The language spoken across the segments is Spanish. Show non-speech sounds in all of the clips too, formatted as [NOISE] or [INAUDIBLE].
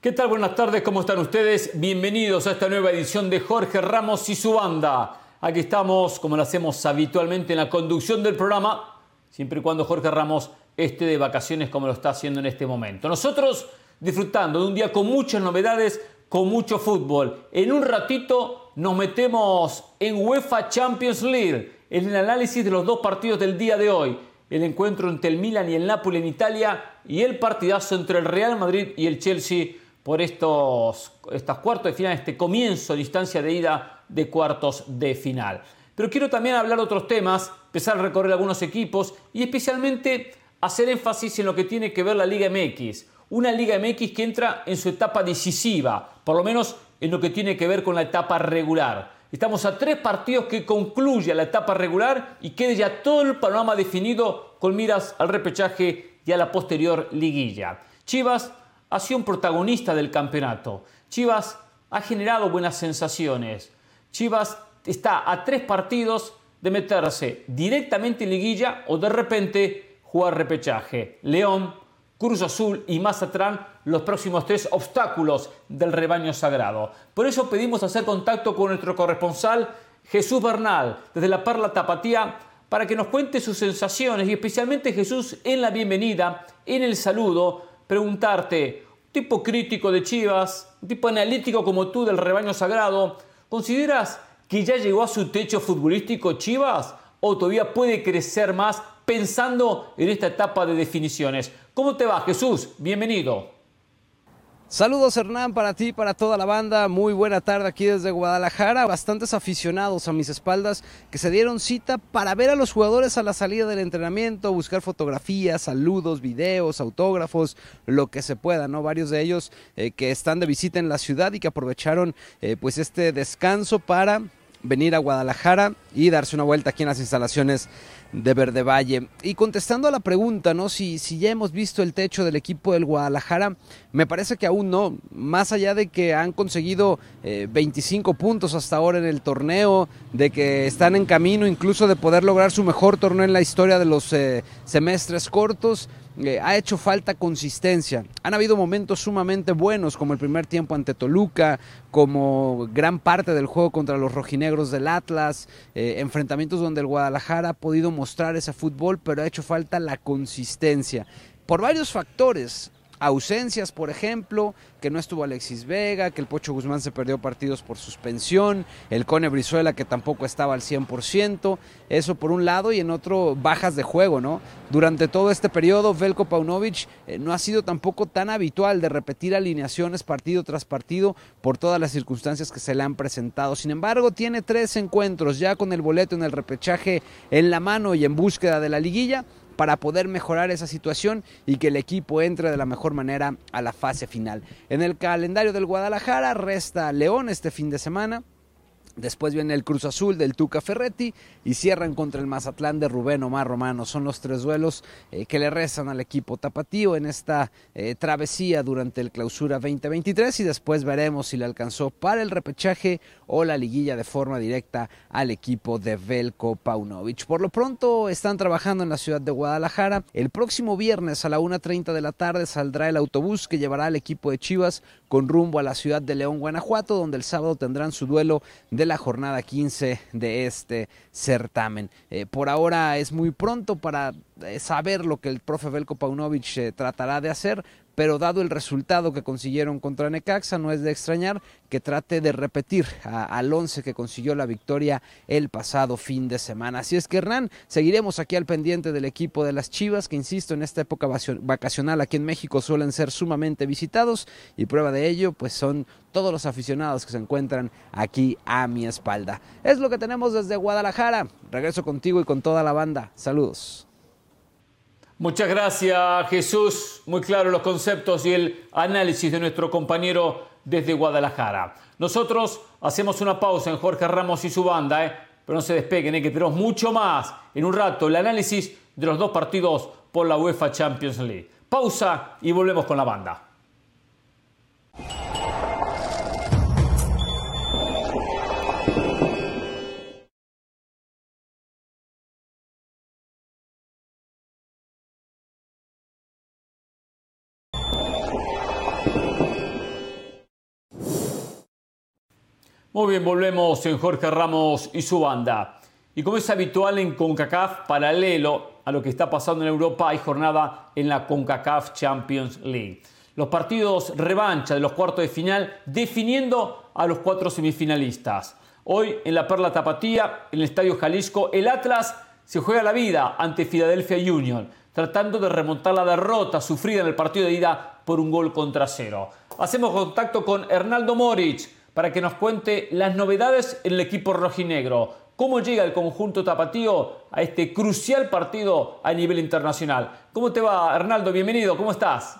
¿Qué tal? Buenas tardes, ¿cómo están ustedes? Bienvenidos a esta nueva edición de Jorge Ramos y su banda. Aquí estamos, como lo hacemos habitualmente en la conducción del programa, siempre y cuando Jorge Ramos esté de vacaciones como lo está haciendo en este momento. Nosotros disfrutando de un día con muchas novedades, con mucho fútbol. En un ratito nos metemos en UEFA Champions League, en el análisis de los dos partidos del día de hoy. El encuentro entre el Milan y el Napoli en Italia y el partidazo entre el Real Madrid y el Chelsea por estos, cuartos de final, este comienzo de instancia de ida de cuartos de final. Pero quiero también hablar de otros temas, empezar a recorrer algunos equipos y especialmente hacer énfasis en lo que tiene que ver la Liga MX. Una Liga MX que entra en su etapa decisiva, por lo menos en lo que tiene que ver con la etapa regular. Estamos a tres partidos que concluya la etapa regular y quede ya todo el panorama definido con miras al repechaje y a la posterior liguilla. Chivas ha sido un protagonista del campeonato. Chivas ha generado buenas sensaciones. Chivas está a tres partidos de meterse directamente en liguilla o de repente jugar repechaje. León, Cruz Azul y Mazatlán los próximos tres obstáculos del rebaño sagrado. Por eso pedimos hacer contacto con nuestro corresponsal Jesús Bernal desde la Perla Tapatía para que nos cuente sus sensaciones y especialmente Jesús en la bienvenida, en el saludo, preguntarte, tipo crítico de Chivas, un tipo analítico como tú del rebaño sagrado, ¿consideras que ya llegó a su techo futbolístico Chivas o todavía puede crecer más pensando en esta etapa de definiciones? ¿Cómo te va Jesús? Bienvenido. Saludos Hernán para ti, para toda la banda, muy buena tarde aquí desde Guadalajara, bastantes aficionados a mis espaldas que se dieron cita para ver a los jugadores a la salida del entrenamiento, buscar fotografías, saludos, videos, autógrafos, lo que se pueda, ¿no? Varios de ellos eh, que están de visita en la ciudad y que aprovecharon eh, pues este descanso para venir a Guadalajara y darse una vuelta aquí en las instalaciones de Verde Valle. Y contestando a la pregunta, ¿no? Si, si ya hemos visto el techo del equipo del Guadalajara, me parece que aún no. Más allá de que han conseguido 25 eh, puntos hasta ahora en el torneo, de que están en camino incluso de poder lograr su mejor torneo en la historia de los eh, semestres cortos, eh, ha hecho falta consistencia. Han habido momentos sumamente buenos, como el primer tiempo ante Toluca, como gran parte del juego contra los rojinegros del Atlas, enfrentamientos donde el Guadalajara ha podido mostrar ese fútbol, pero ha hecho falta la consistencia. Por varios factores, ausencias, por ejemplo, que no estuvo Alexis Vega, que el Pocho Guzmán se perdió partidos por suspensión, el Cone Brizuela que tampoco estaba al 100%, eso por un lado, y en otro bajas de juego, ¿no? Durante todo este periodo, Velko Paunovic eh, no ha sido tampoco tan habitual de repetir alineaciones partido tras partido por todas las circunstancias que se le han presentado. Sin embargo, tiene tres encuentros ya con el boleto en el repechaje en la mano y en búsqueda de la liguilla para poder mejorar esa situación y que el equipo entre de la mejor manera a la fase final. En el calendario del Guadalajara resta León este fin de semana, Después viene el Cruz Azul del Tuca Ferretti y cierran contra el Mazatlán de Rubén Omar Romano. Son los tres duelos eh, que le rezan al equipo tapatío en esta eh, travesía durante el clausura 2023 y después veremos si le alcanzó para el repechaje o la liguilla de forma directa al equipo de Velko Paunovic. Por lo pronto están trabajando en la ciudad de Guadalajara. El próximo viernes a la 1.30 de la tarde saldrá el autobús que llevará al equipo de Chivas con rumbo a la ciudad de León, Guanajuato, donde el sábado tendrán su duelo de la jornada 15 de este certamen. Eh, por ahora es muy pronto para eh, saber lo que el profe Belko Paunovic eh, tratará de hacer, pero dado el resultado que consiguieron contra Necaxa, no es de extrañar que trate de repetir al 11 que consiguió la victoria el pasado fin de semana. Así es que Hernán, seguiremos aquí al pendiente del equipo de las Chivas, que insisto, en esta época vacacional aquí en México suelen ser sumamente visitados y prueba de ello, pues son todos los aficionados que se encuentran aquí a mi espalda. Es lo que tenemos desde Guadalajara. Regreso contigo y con toda la banda. Saludos. Muchas gracias Jesús, muy claro los conceptos y el análisis de nuestro compañero desde Guadalajara. Nosotros hacemos una pausa en Jorge Ramos y su banda, ¿eh? pero no se despeguen, ¿eh? que tenemos mucho más en un rato, el análisis de los dos partidos por la UEFA Champions League. Pausa y volvemos con la banda. Muy bien, volvemos en Jorge Ramos y su banda. Y como es habitual en CONCACAF, paralelo a lo que está pasando en Europa, hay jornada en la CONCACAF Champions League. Los partidos revancha de los cuartos de final definiendo a los cuatro semifinalistas. Hoy en la Perla Tapatía, en el Estadio Jalisco, el Atlas se juega la vida ante Philadelphia Union, tratando de remontar la derrota sufrida en el partido de ida por un gol contra cero. Hacemos contacto con Hernaldo Moritz para que nos cuente las novedades en el equipo rojinegro. ¿Cómo llega el conjunto tapatío a este crucial partido a nivel internacional? ¿Cómo te va, Hernaldo? Bienvenido, ¿cómo estás?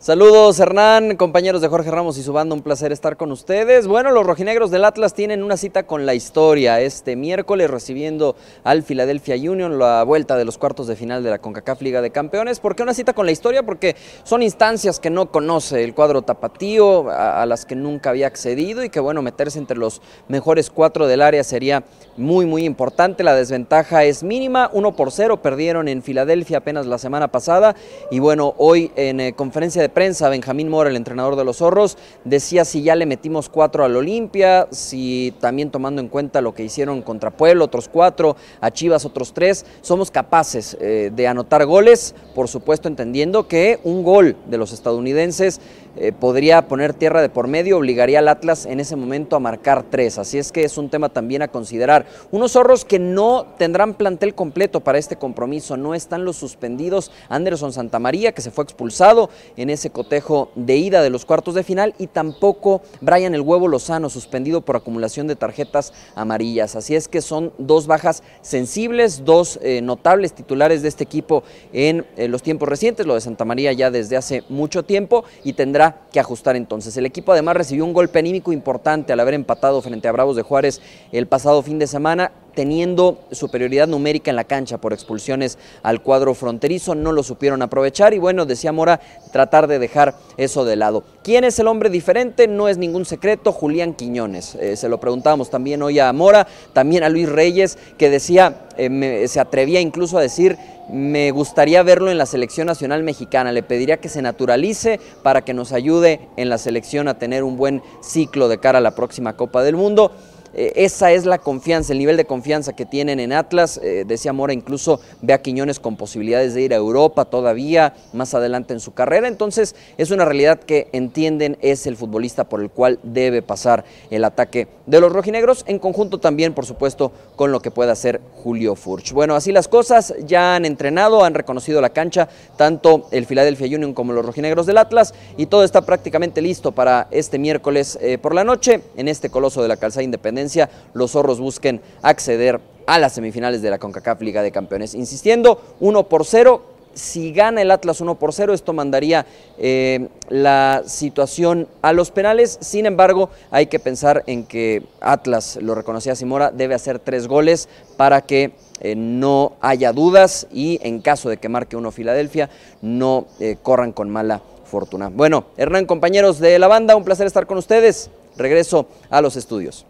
Saludos Hernán, compañeros de Jorge Ramos y su banda, un placer estar con ustedes. Bueno, los rojinegros del Atlas tienen una cita con la historia este miércoles recibiendo al Philadelphia Union la vuelta de los cuartos de final de la CONCACAF Liga de Campeones. ¿Por qué una cita con la historia? Porque son instancias que no conoce el cuadro tapatío, a, las que nunca había accedido y que bueno, meterse entre los mejores cuatro del área sería muy muy importante. La desventaja es mínima, 1 por 0, perdieron en Filadelfia apenas la semana pasada y bueno, hoy en eh, conferencia de prensa, Benjamín Mora, el entrenador de los zorros, decía si ya le metimos cuatro al Olimpia, si también tomando en cuenta lo que hicieron contra Pueblo, otros cuatro, a Chivas otros tres, somos capaces eh, de anotar goles, por supuesto entendiendo que un gol de los estadounidenses eh, podría poner tierra de por medio, obligaría al Atlas en ese momento a marcar tres. Así es que es un tema también a considerar. Unos zorros que no tendrán plantel completo para este compromiso, no están los suspendidos Anderson Santamaría, que se fue expulsado en ese cotejo de ida de los cuartos de final, y tampoco Brian el Huevo Lozano, suspendido por acumulación de tarjetas amarillas. Así es que son dos bajas sensibles, dos eh, notables titulares de este equipo en eh, los tiempos recientes, lo de Santamaría ya desde hace mucho tiempo, y tendrá que ajustar entonces. El equipo además recibió un golpe anímico importante al haber empatado frente a Bravos de Juárez el pasado fin de semana teniendo superioridad numérica en la cancha por expulsiones al cuadro fronterizo, no lo supieron aprovechar y bueno, decía Mora, tratar de dejar eso de lado. ¿Quién es el hombre diferente? No es ningún secreto, Julián Quiñones. Eh, se lo preguntábamos también hoy a Mora, también a Luis Reyes, que decía, eh, se atrevía incluso a decir, me gustaría verlo en la selección nacional mexicana, le pediría que se naturalice para que nos ayude en la selección a tener un buen ciclo de cara a la próxima Copa del Mundo. Eh, esa es la confianza, el nivel de confianza que tienen en Atlas. Eh, decía Mora, incluso ve a Quiñones con posibilidades de ir a Europa todavía, más adelante en su carrera. Entonces, es una realidad que entienden es el futbolista por el cual debe pasar el ataque de los rojinegros, en conjunto también, por supuesto, con lo que pueda hacer Julio Furch. Bueno, así las cosas, ya han entrenado, han reconocido la cancha, tanto el Philadelphia Union como los rojinegros del Atlas, y todo está prácticamente listo para este miércoles eh, por la noche en este coloso de la calzada Independencia los zorros busquen acceder a las semifinales de la CONCACAF Liga de Campeones. Insistiendo, 1 por 0. Si gana el Atlas 1 por 0, esto mandaría eh, la situación a los penales. Sin embargo, hay que pensar en que Atlas, lo reconocía Simora, debe hacer tres goles para que eh, no haya dudas y en caso de que marque uno Filadelfia, no eh, corran con mala fortuna. Bueno, Hernán, compañeros de la banda, un placer estar con ustedes. Regreso a los estudios.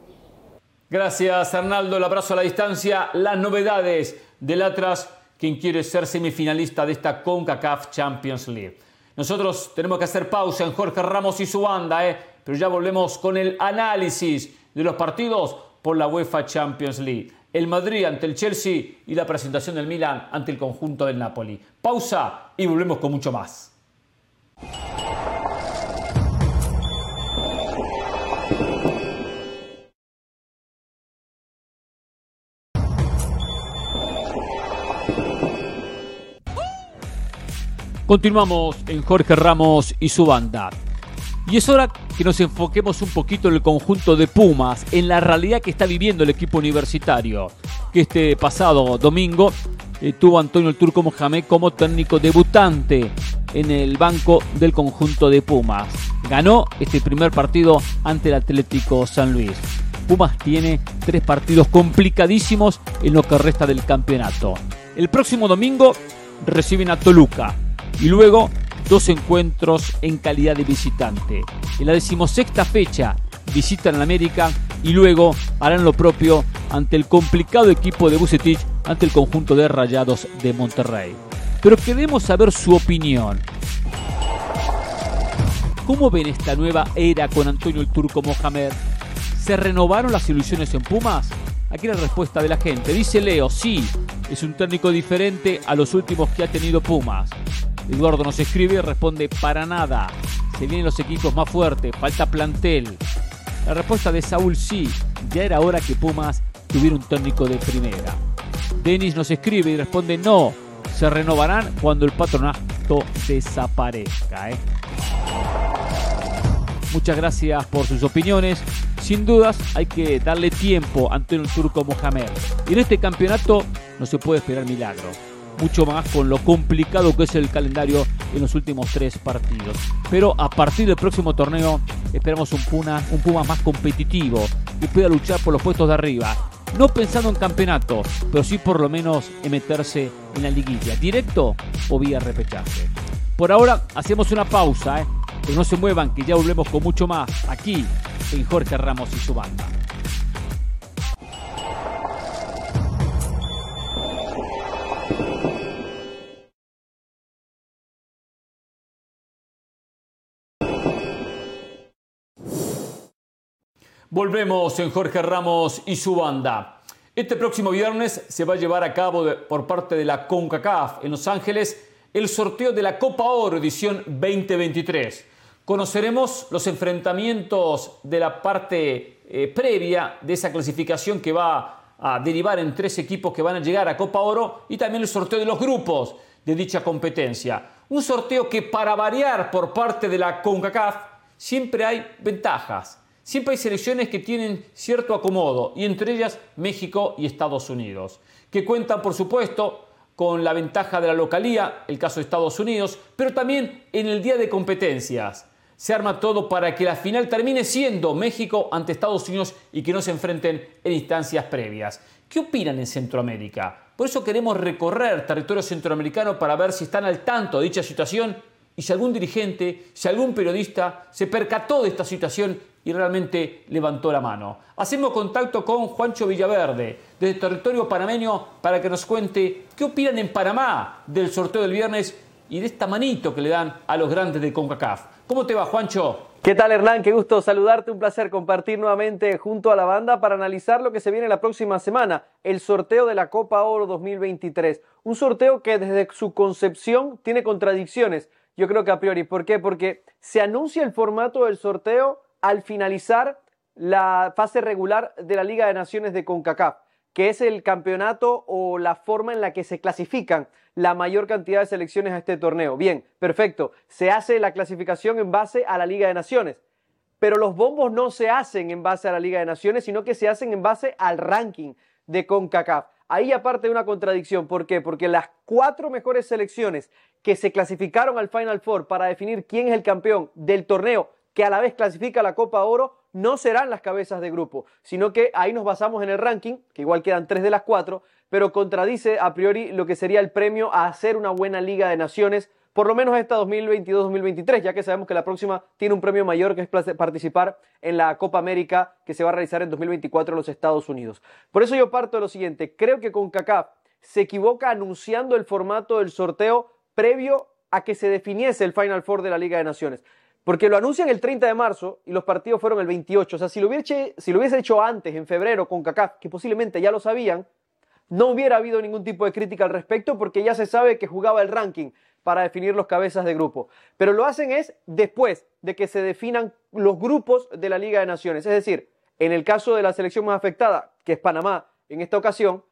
Gracias, Arnaldo. El abrazo a la distancia. Las novedades del Atlas, quien quiere ser semifinalista de esta CONCACAF Champions League. Nosotros tenemos que hacer pausa en Jorge Ramos y su banda, ¿eh? pero ya volvemos con el análisis de los partidos por la UEFA Champions League. El Madrid ante el Chelsea y la presentación del Milan ante el conjunto del Napoli. Pausa y volvemos con mucho más. Continuamos en Jorge Ramos y su banda. Y es hora que nos enfoquemos un poquito en el conjunto de Pumas, en la realidad que está viviendo el equipo universitario, que este pasado domingo eh, tuvo Antonio el Turco Mohamed como técnico debutante en el banco del conjunto de Pumas. Ganó este primer partido ante el Atlético San Luis. Pumas tiene tres partidos complicadísimos en lo que resta del campeonato. El próximo domingo reciben a Toluca, y luego dos encuentros en calidad de visitante. En la decimosexta fecha visitan a América y luego harán lo propio ante el complicado equipo de Bucetich ante el conjunto de Rayados de Monterrey. Pero queremos saber su opinión. ¿Cómo ven esta nueva era con Antonio el Turco Mohamed? ¿Se renovaron las ilusiones en Pumas? Aquí la respuesta de la gente. Dice Leo, sí, es un técnico diferente a los últimos que ha tenido Pumas. Eduardo nos escribe y responde, para nada. Se vienen los equipos más fuertes, falta plantel. La respuesta de Saúl, sí, ya era hora que Pumas tuviera un técnico de primera. Denis nos escribe y responde, no, se renovarán cuando el patronato desaparezca. ¿eh? Muchas gracias por sus opiniones. Sin dudas hay que darle tiempo a Antonio Turco Mohamed. Y en este campeonato no se puede esperar milagro. Mucho más con lo complicado que es el calendario en los últimos tres partidos. Pero a partir del próximo torneo esperamos un Puma, un Puma más competitivo y pueda luchar por los puestos de arriba. No pensando en campeonato, pero sí por lo menos en meterse en la liguilla, directo o vía repechaje. Por ahora hacemos una pausa, ¿eh? pero no se muevan que ya volvemos con mucho más aquí en Jorge Ramos y su banda. Volvemos en Jorge Ramos y su banda. Este próximo viernes se va a llevar a cabo por parte de la CONCACAF en Los Ángeles el sorteo de la Copa Oro edición 2023. Conoceremos los enfrentamientos de la parte eh, previa de esa clasificación que va a derivar en tres equipos que van a llegar a Copa Oro y también el sorteo de los grupos de dicha competencia. Un sorteo que para variar por parte de la CONCACAF siempre hay ventajas. Siempre hay selecciones que tienen cierto acomodo, y entre ellas México y Estados Unidos, que cuentan, por supuesto, con la ventaja de la localía, el caso de Estados Unidos, pero también en el día de competencias. Se arma todo para que la final termine siendo México ante Estados Unidos y que no se enfrenten en instancias previas. ¿Qué opinan en Centroamérica? Por eso queremos recorrer territorio centroamericano para ver si están al tanto de dicha situación y si algún dirigente, si algún periodista se percató de esta situación y realmente levantó la mano. Hacemos contacto con Juancho Villaverde, desde territorio panameño, para que nos cuente qué opinan en Panamá del sorteo del viernes y de esta manito que le dan a los grandes de CONCACAF. ¿Cómo te va, Juancho? ¿Qué tal, Hernán? Qué gusto saludarte. Un placer compartir nuevamente junto a la banda para analizar lo que se viene la próxima semana, el sorteo de la Copa Oro 2023. Un sorteo que desde su concepción tiene contradicciones yo creo que a priori. ¿Por qué? Porque se anuncia el formato del sorteo al finalizar la fase regular de la Liga de Naciones de CONCACAF, que es el campeonato o la forma en la que se clasifican la mayor cantidad de selecciones a este torneo. Bien, perfecto. Se hace la clasificación en base a la Liga de Naciones. Pero los bombos no se hacen en base a la Liga de Naciones, sino que se hacen en base al ranking de CONCACAF. Ahí aparte de una contradicción, ¿por qué? Porque las cuatro mejores selecciones que se clasificaron al Final Four para definir quién es el campeón del torneo que a la vez clasifica la Copa Oro, no serán las cabezas de grupo, sino que ahí nos basamos en el ranking, que igual quedan tres de las cuatro, pero contradice a priori lo que sería el premio a hacer una buena Liga de Naciones por lo menos esta 2022-2023, ya que sabemos que la próxima tiene un premio mayor que es participar en la Copa América que se va a realizar en 2024 en los Estados Unidos. Por eso yo parto de lo siguiente, creo que con CACAF se equivoca anunciando el formato del sorteo previo a que se definiese el Final Four de la Liga de Naciones. Porque lo anuncian el 30 de marzo y los partidos fueron el 28. O sea, si lo hubiese, hecho antes, en febrero, con CACAF, que posiblemente ya lo sabían, no hubiera habido ningún tipo de crítica al respecto porque ya se sabe que jugaba el ranking para definir los cabezas de grupo. Pero lo hacen es después de que se definan los grupos de la Liga de Naciones. Es decir, en el caso de la selección más afectada, que es Panamá, en esta ocasión,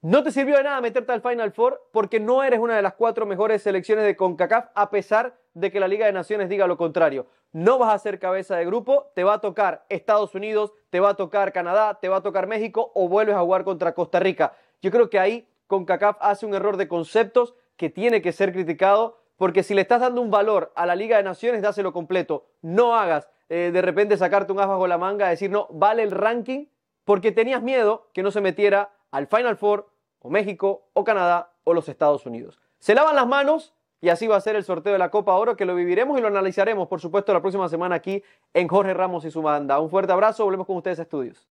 no te sirvió de nada meterte al Final Four porque no eres una de las cuatro mejores selecciones de CONCACAF a pesar de que la Liga de Naciones diga lo contrario. No vas a ser cabeza de grupo, te va a tocar Estados Unidos, te va a tocar Canadá, te va a tocar México o vuelves a jugar contra Costa Rica. Yo creo que ahí CONCACAF hace un error de conceptos que tiene que ser criticado, porque si le estás dando un valor a la Liga de Naciones, dáselo completo. No hagas eh, de repente sacarte un as bajo la manga, decir, no, vale el ranking, porque tenías miedo que no se metiera al Final Four, o México, o Canadá, o los Estados Unidos. Se lavan las manos y así va a ser el sorteo de la Copa Oro, que lo viviremos y lo analizaremos, por supuesto, la próxima semana aquí en Jorge Ramos y su banda. Un fuerte abrazo, volvemos con ustedes a estudios.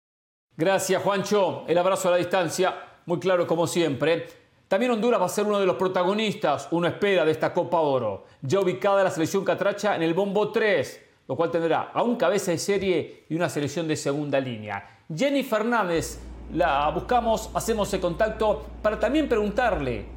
Gracias, Juancho. El abrazo a la distancia, muy claro como siempre. También Honduras va a ser uno de los protagonistas, uno espera, de esta Copa Oro. Ya ubicada la selección catracha en el bombo 3. lo cual tendrá a un cabeza de serie y una selección de segunda línea. Jenny Fernández, la buscamos, hacemos el contacto para también preguntarle,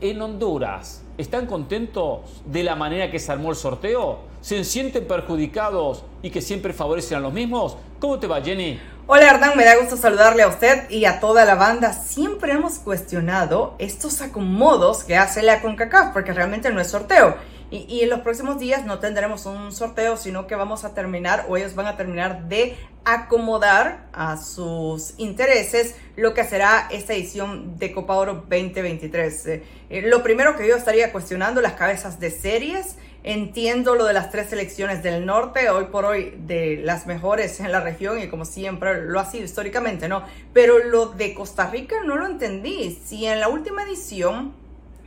en Honduras, ¿están contentos de la manera que se armó el sorteo? ¿Se sienten perjudicados y que siempre favorecen a los mismos? ¿Cómo te va, Jenny? Hola Hernán, me da gusto saludarle a usted y a toda la banda. Siempre hemos cuestionado estos acomodos que hace la CONCACAF, porque realmente no es sorteo. Y, en los próximos días no tendremos un sorteo, sino que vamos a terminar o ellos van a terminar de acomodar a sus intereses lo que será esta edición de Copa Oro 2023. Eh, eh, lo primero que yo estaría cuestionando las cabezas de series. Entiendo lo de las tres selecciones del norte, hoy por hoy de las mejores en la región y como siempre lo ha sido históricamente, ¿no? Pero lo de Costa Rica no lo entendí. Si en la última edición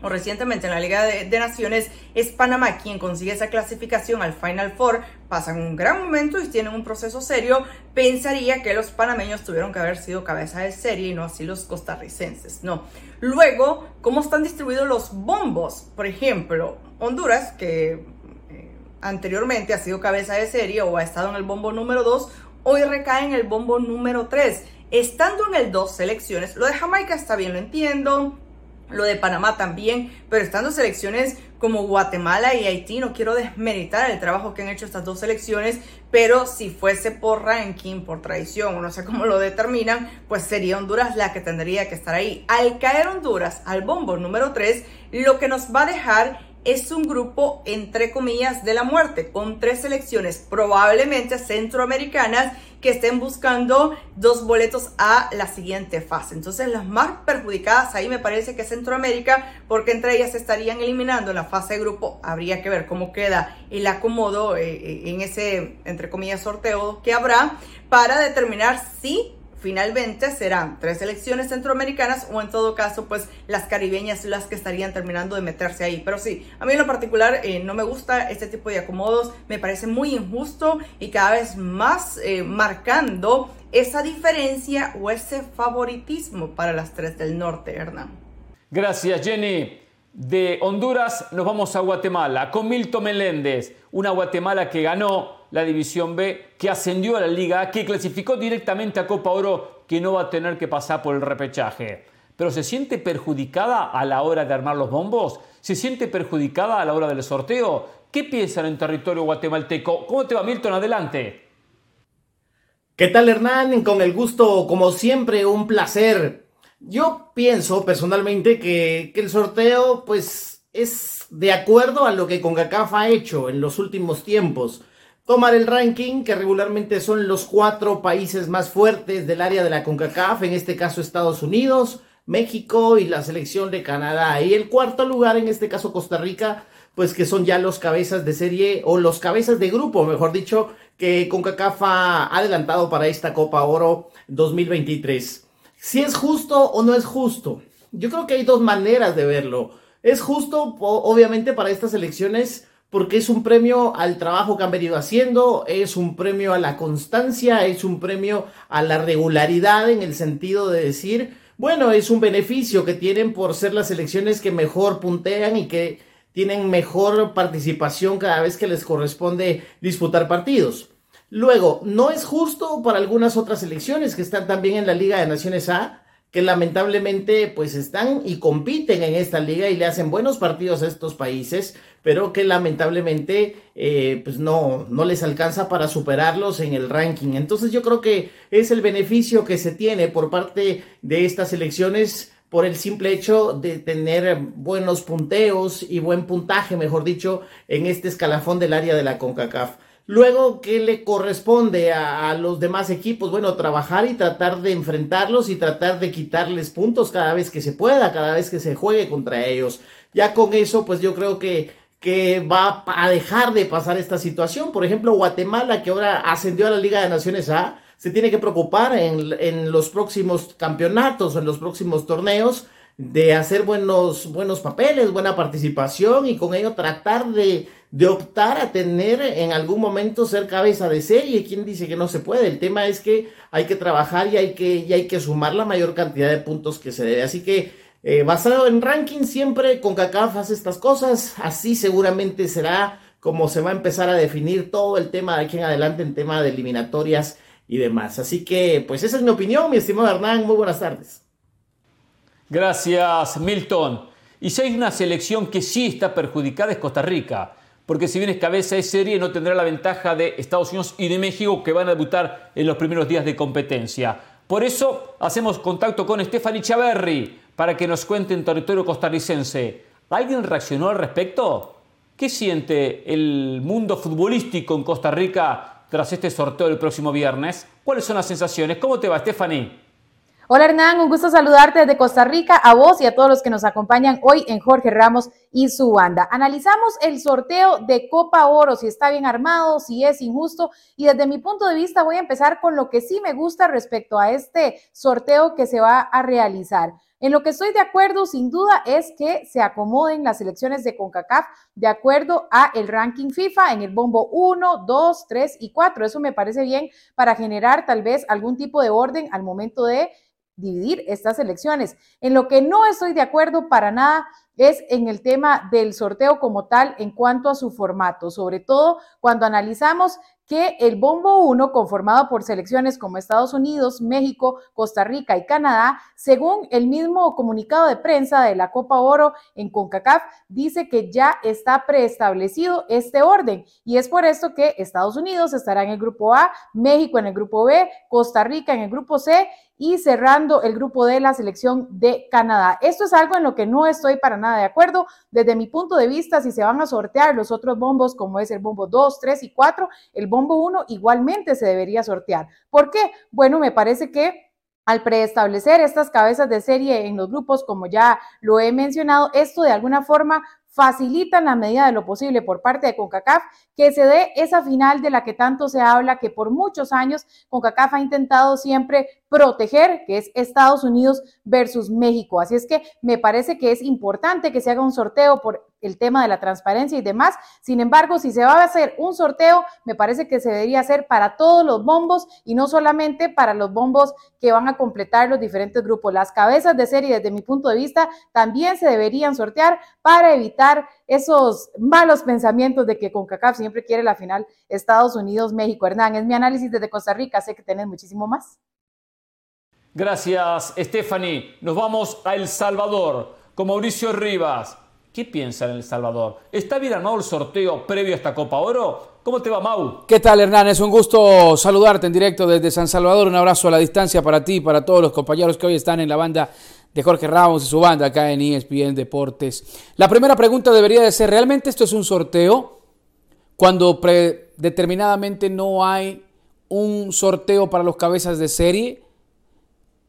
recientemente en la Liga de, Naciones, es Panamá quien consigue esa clasificación al Final Four, pasan un gran momento y tienen un proceso serio, pensaría que los panameños tuvieron que haber sido cabeza de serie y no así los costarricenses, no. Luego, ¿cómo están distribuidos los bombos? Por ejemplo, Honduras, que eh, anteriormente ha sido cabeza de serie o ha estado en el bombo número 2, hoy recae en el bombo número 3. Estando en el 2 selecciones, lo de Jamaica está bien, lo entiendo, lo de Panamá también, pero estando selecciones como Guatemala y Haití, no quiero desmeritar el trabajo que han hecho estas dos selecciones, pero si fuese por ranking, por tradición, o no sé cómo lo determinan, pues sería Honduras la que tendría que estar ahí. Al caer Honduras al bombo número 3, lo que nos va a dejar es un grupo, entre comillas, de la muerte, con tres selecciones probablemente centroamericanas que estén buscando dos boletos a la siguiente fase. Entonces, las más perjudicadas ahí me parece que es Centroamérica, porque entre ellas estarían eliminando la fase de grupo. Habría que ver cómo queda el acomodo eh, eh, en ese, entre comillas, sorteo que habrá para determinar si finalmente serán tres elecciones centroamericanas o en todo caso pues las caribeñas las que estarían terminando de meterse ahí. Pero sí, a mí en lo particular eh, no me gusta este tipo de acomodos, me parece muy injusto y cada vez más eh, marcando esa diferencia o ese favoritismo para las tres del norte, Hernán. Gracias Jenny. De Honduras nos vamos a Guatemala con Milton Meléndez, una Guatemala que ganó la División B, que ascendió a la Liga que clasificó directamente a Copa Oro, que no va a tener que pasar por el repechaje. Pero se siente perjudicada a la hora de armar los bombos, se siente perjudicada a la hora del sorteo. ¿Qué piensan en territorio guatemalteco? ¿Cómo te va, Milton? Adelante. ¿Qué tal, Hernán? Con el gusto, como siempre, un placer. Yo pienso personalmente que, que el sorteo, pues, es de acuerdo a lo que CONCACAF ha hecho en los últimos tiempos tomar el ranking, que regularmente son los cuatro países más fuertes del área de la CONCACAF, en este caso Estados Unidos, México y la selección de Canadá. Y el cuarto lugar, en este caso Costa Rica, pues que son ya los cabezas de serie o los cabezas de grupo, mejor dicho, que CONCACAF ha adelantado para esta Copa Oro 2023. Si es justo o no es justo. Yo creo que hay dos maneras de verlo. Es justo, obviamente, para estas elecciones porque es un premio al trabajo que han venido haciendo, es un premio a la constancia, es un premio a la regularidad en el sentido de decir, bueno, es un beneficio que tienen por ser las elecciones que mejor puntean y que tienen mejor participación cada vez que les corresponde disputar partidos. Luego, no es justo para algunas otras elecciones que están también en la Liga de Naciones A, que lamentablemente pues están y compiten en esta liga y le hacen buenos partidos a estos países, pero que lamentablemente eh, pues no, no les alcanza para superarlos en el ranking. Entonces yo creo que es el beneficio que se tiene por parte de estas elecciones por el simple hecho de tener buenos punteos y buen puntaje, mejor dicho, en este escalafón del área de la CONCACAF. Luego, ¿qué le corresponde a, los demás equipos? Bueno, trabajar y tratar de enfrentarlos y tratar de quitarles puntos cada vez que se pueda, cada vez que se juegue contra ellos. Ya con eso, pues yo creo que, que va a dejar de pasar esta situación. Por ejemplo, Guatemala, que ahora ascendió a la Liga de Naciones A, se tiene que preocupar en, en los próximos campeonatos, en los próximos torneos, de hacer buenos, buenos papeles, buena participación y con ello tratar de de optar a tener en algún momento ser cabeza de serie. ¿Quién dice que no se puede? El tema es que hay que trabajar y hay que, y hay que sumar la mayor cantidad de puntos que se debe. Así que eh, basado en ranking siempre con CACAF hace estas cosas. Así seguramente será cómo se va a empezar a definir todo el tema de aquí en adelante en tema de eliminatorias y demás. Así que, pues esa es mi opinión, mi estimado Hernán. Muy buenas tardes. Gracias, Milton. Y si hay una selección que sí está perjudicada es Costa Rica, porque si bien es cabeza de serie no tendrá la ventaja de Estados Unidos y de México que van a debutar en los primeros días de competencia. Por eso hacemos contacto con Stephanie Chaverri para que nos cuente en territorio costarricense. ¿Alguien reaccionó al respecto? ¿Qué siente el mundo futbolístico en Costa Rica tras este sorteo del próximo viernes? ¿Cuáles son las sensaciones? ¿Cómo te va, Stephanie? Hola Hernán, un gusto saludarte desde Costa Rica, a vos y a todos los que nos acompañan hoy en Jorge Ramos y su banda. Analizamos el sorteo de Copa Oro, si está bien armado, si es injusto, y desde mi punto de vista voy a empezar con lo que sí me gusta respecto a este sorteo que se va a realizar. En lo que estoy de acuerdo, sin duda, es que se acomoden las elecciones de CONCACAF de acuerdo a el ranking FIFA en el bombo 1, 2, 3 y 4. Eso me parece bien para generar tal vez algún tipo de orden al momento de dividir estas elecciones. En lo que no estoy de acuerdo para nada es en el tema del sorteo como tal en cuanto a su formato, sobre todo cuando analizamos que el Bombo 1, conformado por selecciones como Estados Unidos, México, Costa Rica y Canadá, según el mismo comunicado de prensa de la Copa Oro en CONCACAF, dice que ya está preestablecido este orden. Y es por esto que Estados Unidos estará en el grupo A, México en el grupo B, Costa Rica en el grupo C y cerrando el grupo de la selección de Canadá. Esto es algo en lo que no estoy para nada de acuerdo. Desde mi punto de vista, si se van a sortear los otros bombos, como es el bombo 2, 3 y 4, el bombo 1 igualmente se debería sortear. ¿Por qué? Bueno, me parece que al preestablecer estas cabezas de serie en los grupos, como ya lo he mencionado, esto de alguna forma facilita en la medida de lo posible por parte de CONCACAF que se dé esa final de la que tanto se habla, que por muchos años CONCACAF ha intentado siempre proteger, que es Estados Unidos versus México. Así es que me parece que es importante que se haga un sorteo por el tema de la transparencia y demás. Sin embargo, si se va a hacer un sorteo, me parece que se debería hacer para todos los bombos y no solamente para los bombos que van a completar los diferentes grupos. Las cabezas de serie, desde mi punto de vista, también se deberían sortear para evitar esos malos pensamientos de que CONCACAF siempre quiere la final Estados Unidos-México. Hernán, es mi análisis desde Costa Rica, sé que tenés muchísimo más. Gracias, Stephanie. Nos vamos a El Salvador con Mauricio Rivas. ¿Qué piensa en El Salvador? ¿Está bien armado el sorteo previo a esta Copa Oro? ¿Cómo te va, Mau? ¿Qué tal, Hernán? Es un gusto saludarte en directo desde San Salvador. Un abrazo a la distancia para ti y para todos los compañeros que hoy están en la banda de Jorge Ramos y su banda acá en ESPN Deportes. La primera pregunta debería de ser, ¿realmente esto es un sorteo? Cuando predeterminadamente no hay un sorteo para los cabezas de serie.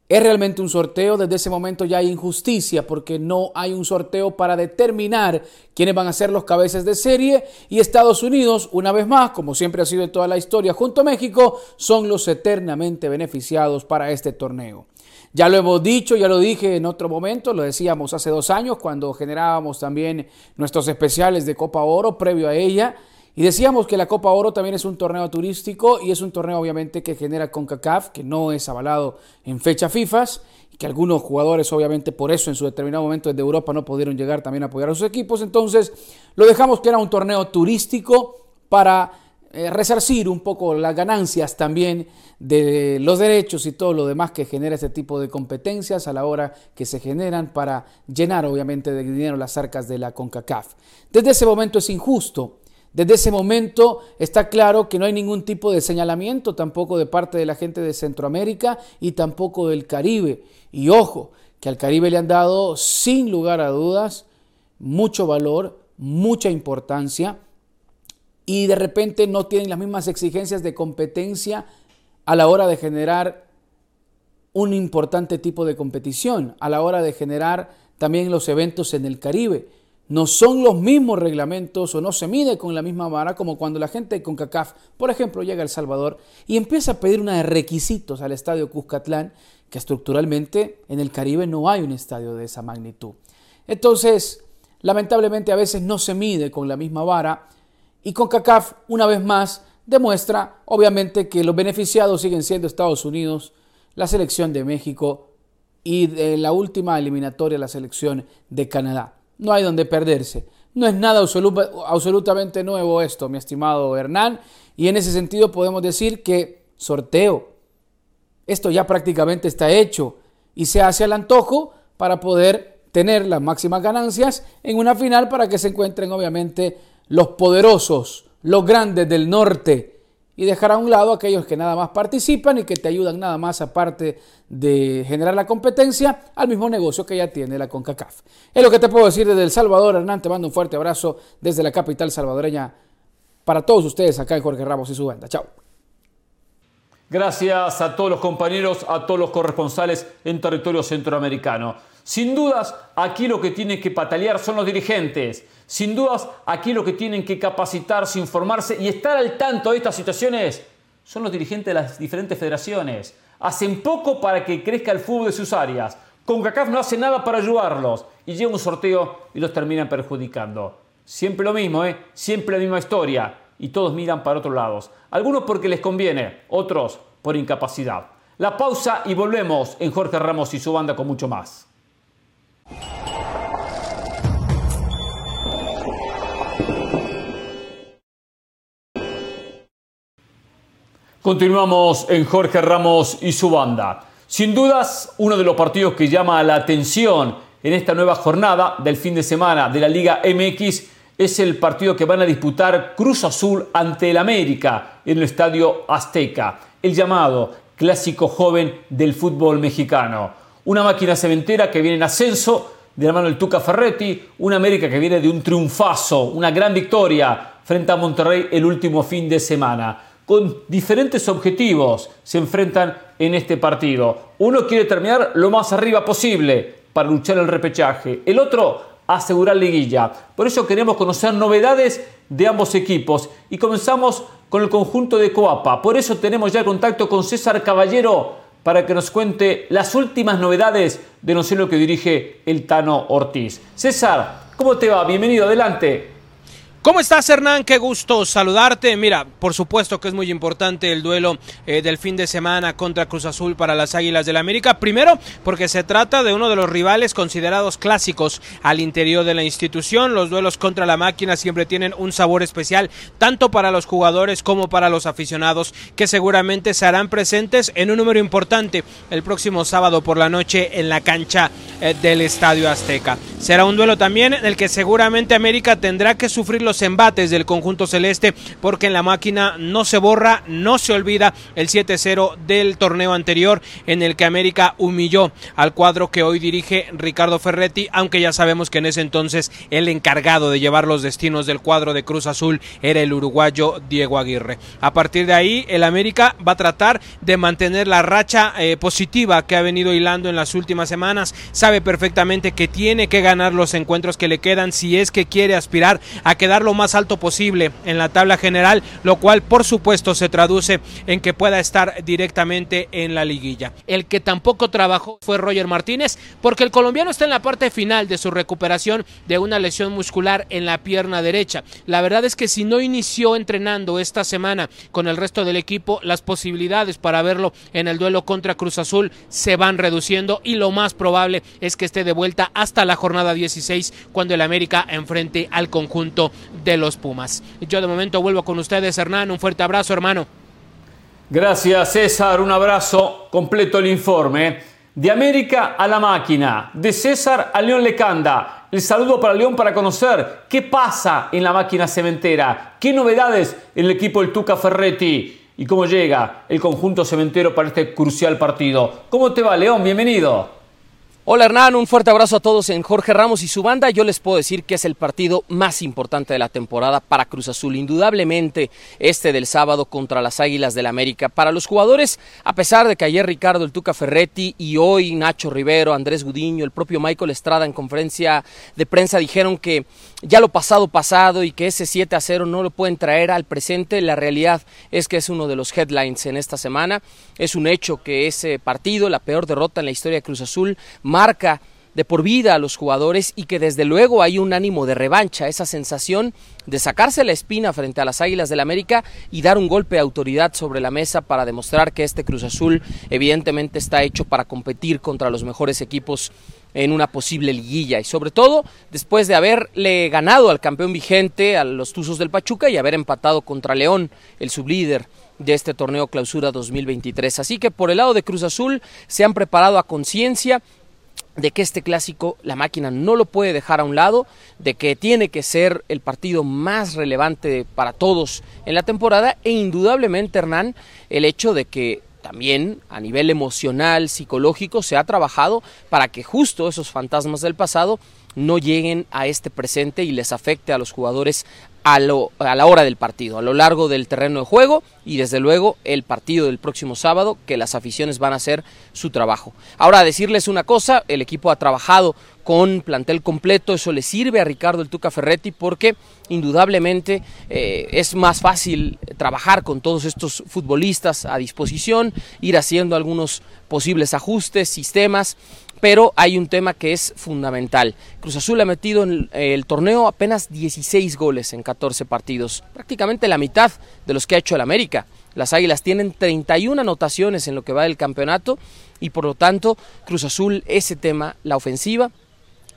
Es realmente un sorteo, desde ese momento ya hay injusticia porque no hay un sorteo para determinar quiénes van a ser los cabezas de serie y Estados Unidos, una vez más, como siempre ha sido en toda la historia, junto a México, son los eternamente beneficiados para este torneo. Ya lo hemos dicho, ya lo dije en otro momento, lo decíamos hace dos años cuando generábamos también nuestros especiales de Copa Oro previo a ella. Y decíamos que la Copa Oro también es un torneo turístico y es un torneo obviamente que genera CONCACAF, que no es avalado en fecha FIFA, y que algunos jugadores obviamente por eso en su determinado momento desde Europa no pudieron llegar también a apoyar a sus equipos. Entonces lo dejamos que era un torneo turístico para eh, resarcir un poco las ganancias también de los derechos y todo lo demás que genera este tipo de competencias a la hora que se generan para llenar obviamente de dinero las arcas de la CONCACAF. Desde ese momento es injusto desde ese momento está claro que no hay ningún tipo de señalamiento tampoco de parte de la gente de Centroamérica y tampoco del Caribe. Y ojo, que al Caribe le han dado sin lugar a dudas mucho valor, mucha importancia y de repente no tienen las mismas exigencias de competencia a la hora de generar un importante tipo de competición, a la hora de generar también los eventos en el Caribe. No son los mismos reglamentos o no se mide con la misma vara como cuando la gente con CACAF, por ejemplo, llega a El Salvador y empieza a pedir una de requisitos al estadio Cuscatlán, que estructuralmente en el Caribe no hay un estadio de esa magnitud. Entonces, lamentablemente a veces no se mide con la misma vara y con CACAF, una vez más, demuestra obviamente que los beneficiados siguen siendo Estados Unidos, la selección de México y la última eliminatoria la selección de Canadá no hay donde perderse. No es nada absolutamente nuevo esto, mi estimado Hernán, y en ese sentido podemos decir que sorteo. Esto ya prácticamente está hecho y se hace al antojo para poder tener las máximas ganancias en una final para que se encuentren obviamente los poderosos, los grandes del norte y dejar a un lado aquellos que nada más participan y que te ayudan nada más aparte de generar la competencia al mismo negocio que ya tiene la CONCACAF. Es lo que te puedo decir desde El Salvador, Hernán, te mando un fuerte abrazo desde la capital salvadoreña para todos ustedes acá en Jorge Ramos y su banda. Chao. Gracias a todos los compañeros, a todos los corresponsales en territorio centroamericano. Sin dudas, aquí lo que tienen que patalear son los dirigentes sin dudas, aquí lo que tienen que capacitarse, informarse y estar al tanto de estas situaciones son los dirigentes de las diferentes federaciones. Hacen poco para que crezca el fútbol de sus áreas. CONCACAF no hace nada para ayudarlos y llega un sorteo y los terminan perjudicando. Siempre lo mismo, ¿eh? Siempre la misma historia y todos miran para otros lados. Algunos porque les conviene, otros por incapacidad. La pausa y volvemos en Jorge Ramos y su banda con mucho más. Continuamos en Jorge Ramos y su banda. Sin dudas, uno de los partidos que llama la atención en esta nueva jornada del fin de semana de la Liga MX es el partido que van a disputar Cruz Azul ante el América en el Estadio Azteca, el llamado clásico joven del fútbol mexicano. Una máquina cementera que viene en ascenso de la mano del Tuca Ferretti, una América que viene de un triunfazo, una gran victoria frente a Monterrey el último fin de semana con diferentes objetivos se enfrentan en este partido. Uno quiere terminar lo más arriba posible para luchar el repechaje. El otro, asegurar liguilla. Por eso queremos conocer novedades de ambos equipos y comenzamos con el conjunto de Coapa. Por eso tenemos ya contacto con César Caballero para que nos cuente las últimas novedades de lo que dirige el Tano Ortiz. César, ¿cómo te va? Bienvenido, adelante. ¿Cómo estás, Hernán? Qué gusto saludarte. Mira, por supuesto que es muy importante el duelo eh, del fin de semana contra Cruz Azul para las Águilas del la América. Primero, porque se trata de uno de los rivales considerados clásicos al interior de la institución. Los duelos contra la máquina siempre tienen un sabor especial, tanto para los jugadores como para los aficionados, que seguramente se harán presentes en un número importante el próximo sábado por la noche en la cancha eh, del Estadio Azteca. Será un duelo también en el que seguramente América tendrá que sufrir los embates del conjunto celeste porque en la máquina no se borra, no se olvida el 7-0 del torneo anterior en el que América humilló al cuadro que hoy dirige Ricardo Ferretti, aunque ya sabemos que en ese entonces el encargado de llevar los destinos del cuadro de Cruz Azul era el uruguayo Diego Aguirre. A partir de ahí, el América va a tratar de mantener la racha eh, positiva que ha venido hilando en las últimas semanas. Sabe perfectamente que tiene que ganar los encuentros que le quedan si es que quiere aspirar a quedar lo más alto posible en la tabla general, lo cual por supuesto se traduce en que pueda estar directamente en la liguilla. El que tampoco trabajó fue Roger Martínez, porque el colombiano está en la parte final de su recuperación de una lesión muscular en la pierna derecha. La verdad es que si no inició entrenando esta semana con el resto del equipo, las posibilidades para verlo en el duelo contra Cruz Azul se van reduciendo y lo más probable es que esté de vuelta hasta la jornada 16 cuando el América enfrente al conjunto de los Pumas. Yo de momento vuelvo con ustedes, Hernán. Un fuerte abrazo, hermano. Gracias, César. Un abrazo. Completo el informe. De América a la máquina. De César a León Lecanda. El saludo para León para conocer qué pasa en la máquina cementera. ¿Qué novedades en el equipo del Tuca Ferretti? ¿Y cómo llega el conjunto cementero para este crucial partido? ¿Cómo te va, León? Bienvenido. Hola Hernán, un fuerte abrazo a todos en Jorge Ramos y su banda. Yo les puedo decir que es el partido más importante de la temporada para Cruz Azul, indudablemente este del sábado contra las Águilas del América. Para los jugadores, a pesar de que ayer Ricardo el Tuca Ferretti y hoy Nacho Rivero, Andrés Gudiño, el propio Michael Estrada en conferencia de prensa dijeron que ya lo pasado pasado y que ese 7 a 0 no lo pueden traer al presente, la realidad es que es uno de los headlines en esta semana. Es un hecho que ese partido, la peor derrota en la historia de Cruz Azul, marca de por vida a los jugadores y que desde luego hay un ánimo de revancha, esa sensación de sacarse la espina frente a las Águilas del América y dar un golpe de autoridad sobre la mesa para demostrar que este Cruz Azul evidentemente está hecho para competir contra los mejores equipos en una posible liguilla y sobre todo después de haberle ganado al campeón vigente, a los Tuzos del Pachuca y haber empatado contra León, el sublíder de este torneo clausura 2023. Así que por el lado de Cruz Azul se han preparado a conciencia de que este clásico la máquina no lo puede dejar a un lado, de que tiene que ser el partido más relevante para todos en la temporada e indudablemente Hernán el hecho de que también a nivel emocional, psicológico, se ha trabajado para que justo esos fantasmas del pasado no lleguen a este presente y les afecte a los jugadores a, la hora del partido, a lo largo del terreno de juego y desde luego el partido del próximo sábado, que las aficiones van a hacer su trabajo. Ahora, decirles una cosa, el equipo ha trabajado con plantel completo, eso le sirve a Ricardo el Tuca Ferretti porque indudablemente eh, es más fácil trabajar con todos estos futbolistas a disposición, ir haciendo algunos posibles ajustes, sistemas pero hay un tema que es fundamental. Cruz Azul ha metido en el torneo apenas 16 goles en 14 partidos, prácticamente la mitad de los que ha hecho el América. Las Águilas tienen 31 anotaciones en lo que va del campeonato y por lo tanto Cruz Azul ese tema, la ofensiva,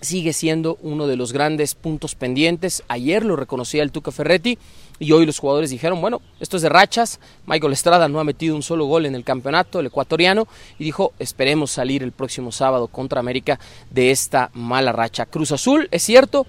sigue siendo uno de los grandes puntos pendientes. Ayer lo reconocía el Tuca Ferretti y hoy los jugadores dijeron, bueno, esto es de rachas, Michael Estrada no ha metido un solo gol en el campeonato, el ecuatoriano, y dijo, esperemos salir el próximo sábado contra América de esta mala racha. Cruz Azul, es cierto,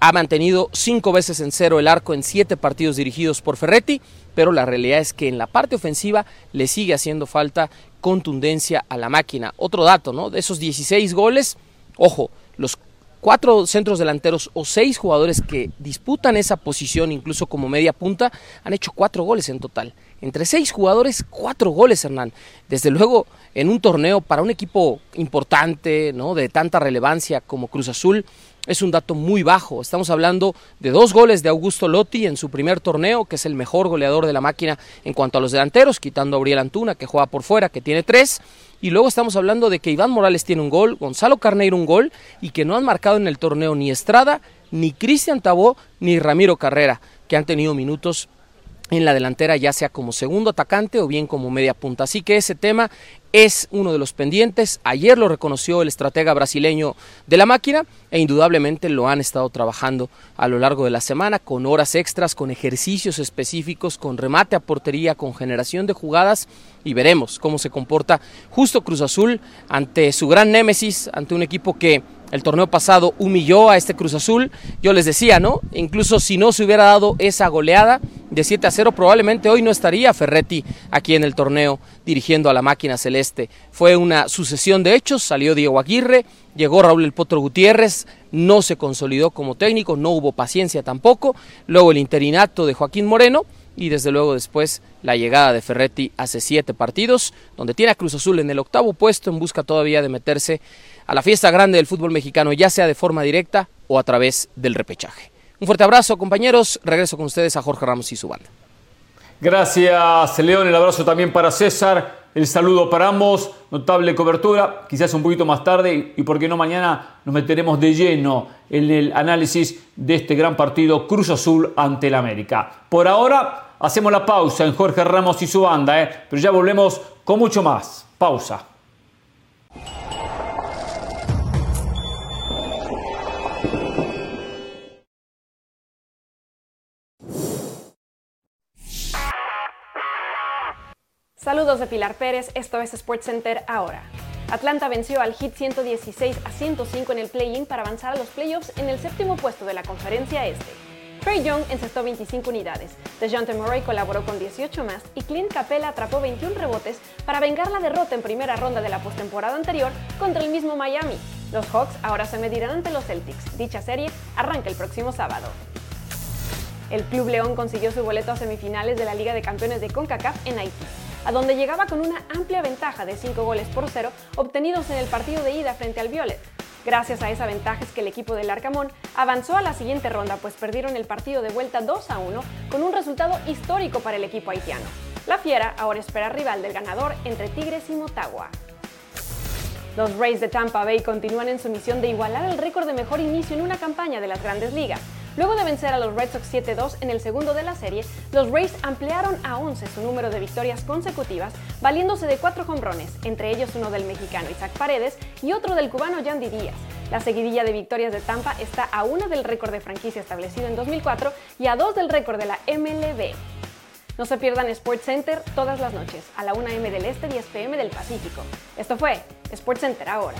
ha mantenido cinco veces en cero el arco en siete partidos dirigidos por Ferretti, pero la realidad es que en la parte ofensiva le sigue haciendo falta contundencia a la máquina. Otro dato, ¿no? De esos 16 goles, ojo, los cuatro centros delanteros o seis jugadores que disputan esa posición, incluso como media punta, han hecho cuatro goles en total. Entre seis jugadores, cuatro goles, Hernán. Desde luego, en un torneo para un equipo importante, ¿no? de tanta relevancia como Cruz Azul, es un dato muy bajo. Estamos hablando de dos goles de Augusto Lotti en su primer torneo, que es el mejor goleador de la máquina en cuanto a los delanteros, quitando a Auriel Antuna, que juega por fuera, que tiene tres. Y luego estamos hablando de que Iván Morales tiene un gol, Gonzalo Carneiro un gol, y que no han marcado en el torneo ni Estrada, ni Cristian Tabó, ni Ramiro Carrera, que han tenido minutos en la delantera, ya sea como segundo atacante o bien como media punta. Así que ese tema es uno de los pendientes. Ayer lo reconoció el estratega brasileño de la máquina e indudablemente lo han estado trabajando a lo largo de la semana con horas extras, con ejercicios específicos, con remate a portería, con generación de jugadas y veremos cómo se comporta justo Cruz Azul ante su gran némesis, ante un equipo que el torneo pasado humilló a este Cruz Azul. Yo les decía, ¿no? Incluso si no se hubiera dado esa goleada de 7 a 0, probablemente hoy no estaría Ferretti aquí en el torneo dirigiendo a la máquina celeste. Fue una sucesión de hechos, salió Diego Aguirre, llegó Raúl El Potro Gutiérrez, no se consolidó como técnico, no hubo paciencia tampoco, luego el interinato de Joaquín Moreno y desde luego después la llegada de Ferretti hace siete partidos, donde tiene a Cruz Azul en el octavo puesto en busca todavía de meterse a la fiesta grande del fútbol mexicano, ya sea de forma directa o a través del repechaje. Un fuerte abrazo, compañeros. Regreso con ustedes a Jorge Ramos y su banda. Gracias, León. El abrazo también para César. El saludo para ambos. Notable cobertura. Quizás un poquito más tarde y, por qué no, mañana nos meteremos de lleno en el análisis de este gran partido Cruz Azul ante el América. Por ahora, hacemos la pausa en Jorge Ramos y su banda, ¿eh? pero ya volvemos con mucho más. Pausa. Saludos de Pilar Pérez, esto es SportsCenter ahora. Atlanta venció al Heat 116 a 105 en el play-in para avanzar a los playoffs en el séptimo puesto de la conferencia este. Trey Young encestó 25 unidades, DeJounte Murray colaboró con 18 más y Clint Capella atrapó 21 rebotes para vengar la derrota en primera ronda de la postemporada anterior contra el mismo Miami. Los Hawks ahora se medirán ante los Celtics. Dicha serie arranca el próximo sábado. El Club León consiguió su boleto a semifinales de la Liga de Campeones de CONCACAF en Haití a donde llegaba con una amplia ventaja de 5 goles por 0 obtenidos en el partido de ida frente al Violet. Gracias a esa ventaja es que el equipo del Arcamón avanzó a la siguiente ronda, pues perdieron el partido de vuelta 2 a 1 con un resultado histórico para el equipo haitiano. La Fiera ahora espera rival del ganador entre Tigres y Motagua. Los Rays de Tampa Bay continúan en su misión de igualar el récord de mejor inicio en una campaña de las grandes ligas. Luego de vencer a los Red Sox 7-2 en el segundo de la serie, los Rays ampliaron a 11 su número de victorias consecutivas, valiéndose de cuatro hombrones, entre ellos uno del mexicano Isaac Paredes y otro del cubano Yandy Díaz. La seguidilla de victorias de Tampa está a una del récord de franquicia establecido en 2004 y a dos del récord de la MLB. No se pierdan SportsCenter todas las noches, a la 1 m del Este, 10 pm del Pacífico. Esto fue SportsCenter ahora.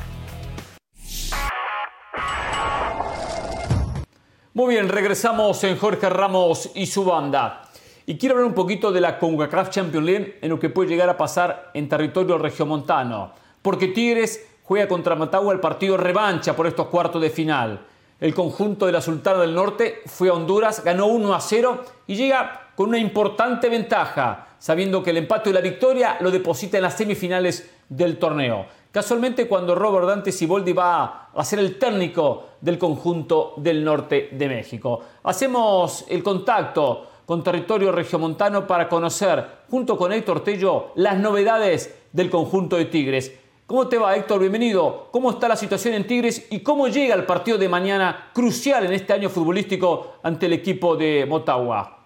Muy bien, regresamos en Jorge Ramos y su banda. Y quiero hablar un poquito de la CONCACAF Champions League en lo que puede llegar a pasar en territorio regiomontano. Porque Tigres juega contra Matagua el partido revancha por estos cuartos de final. El conjunto de la Sultana del Norte fue a Honduras, ganó 1 a 0 y llega con una importante ventaja, sabiendo que el empate y la victoria lo deposita en las semifinales del torneo. Casualmente cuando Robert Dante Siboldi va a ser el técnico del conjunto del norte de México. Hacemos el contacto con territorio regiomontano para conocer, junto con Héctor Tello, las novedades del conjunto de Tigres. ¿Cómo te va, Héctor? Bienvenido. ¿Cómo está la situación en Tigres y cómo llega el partido de mañana crucial en este año futbolístico ante el equipo de Motagua?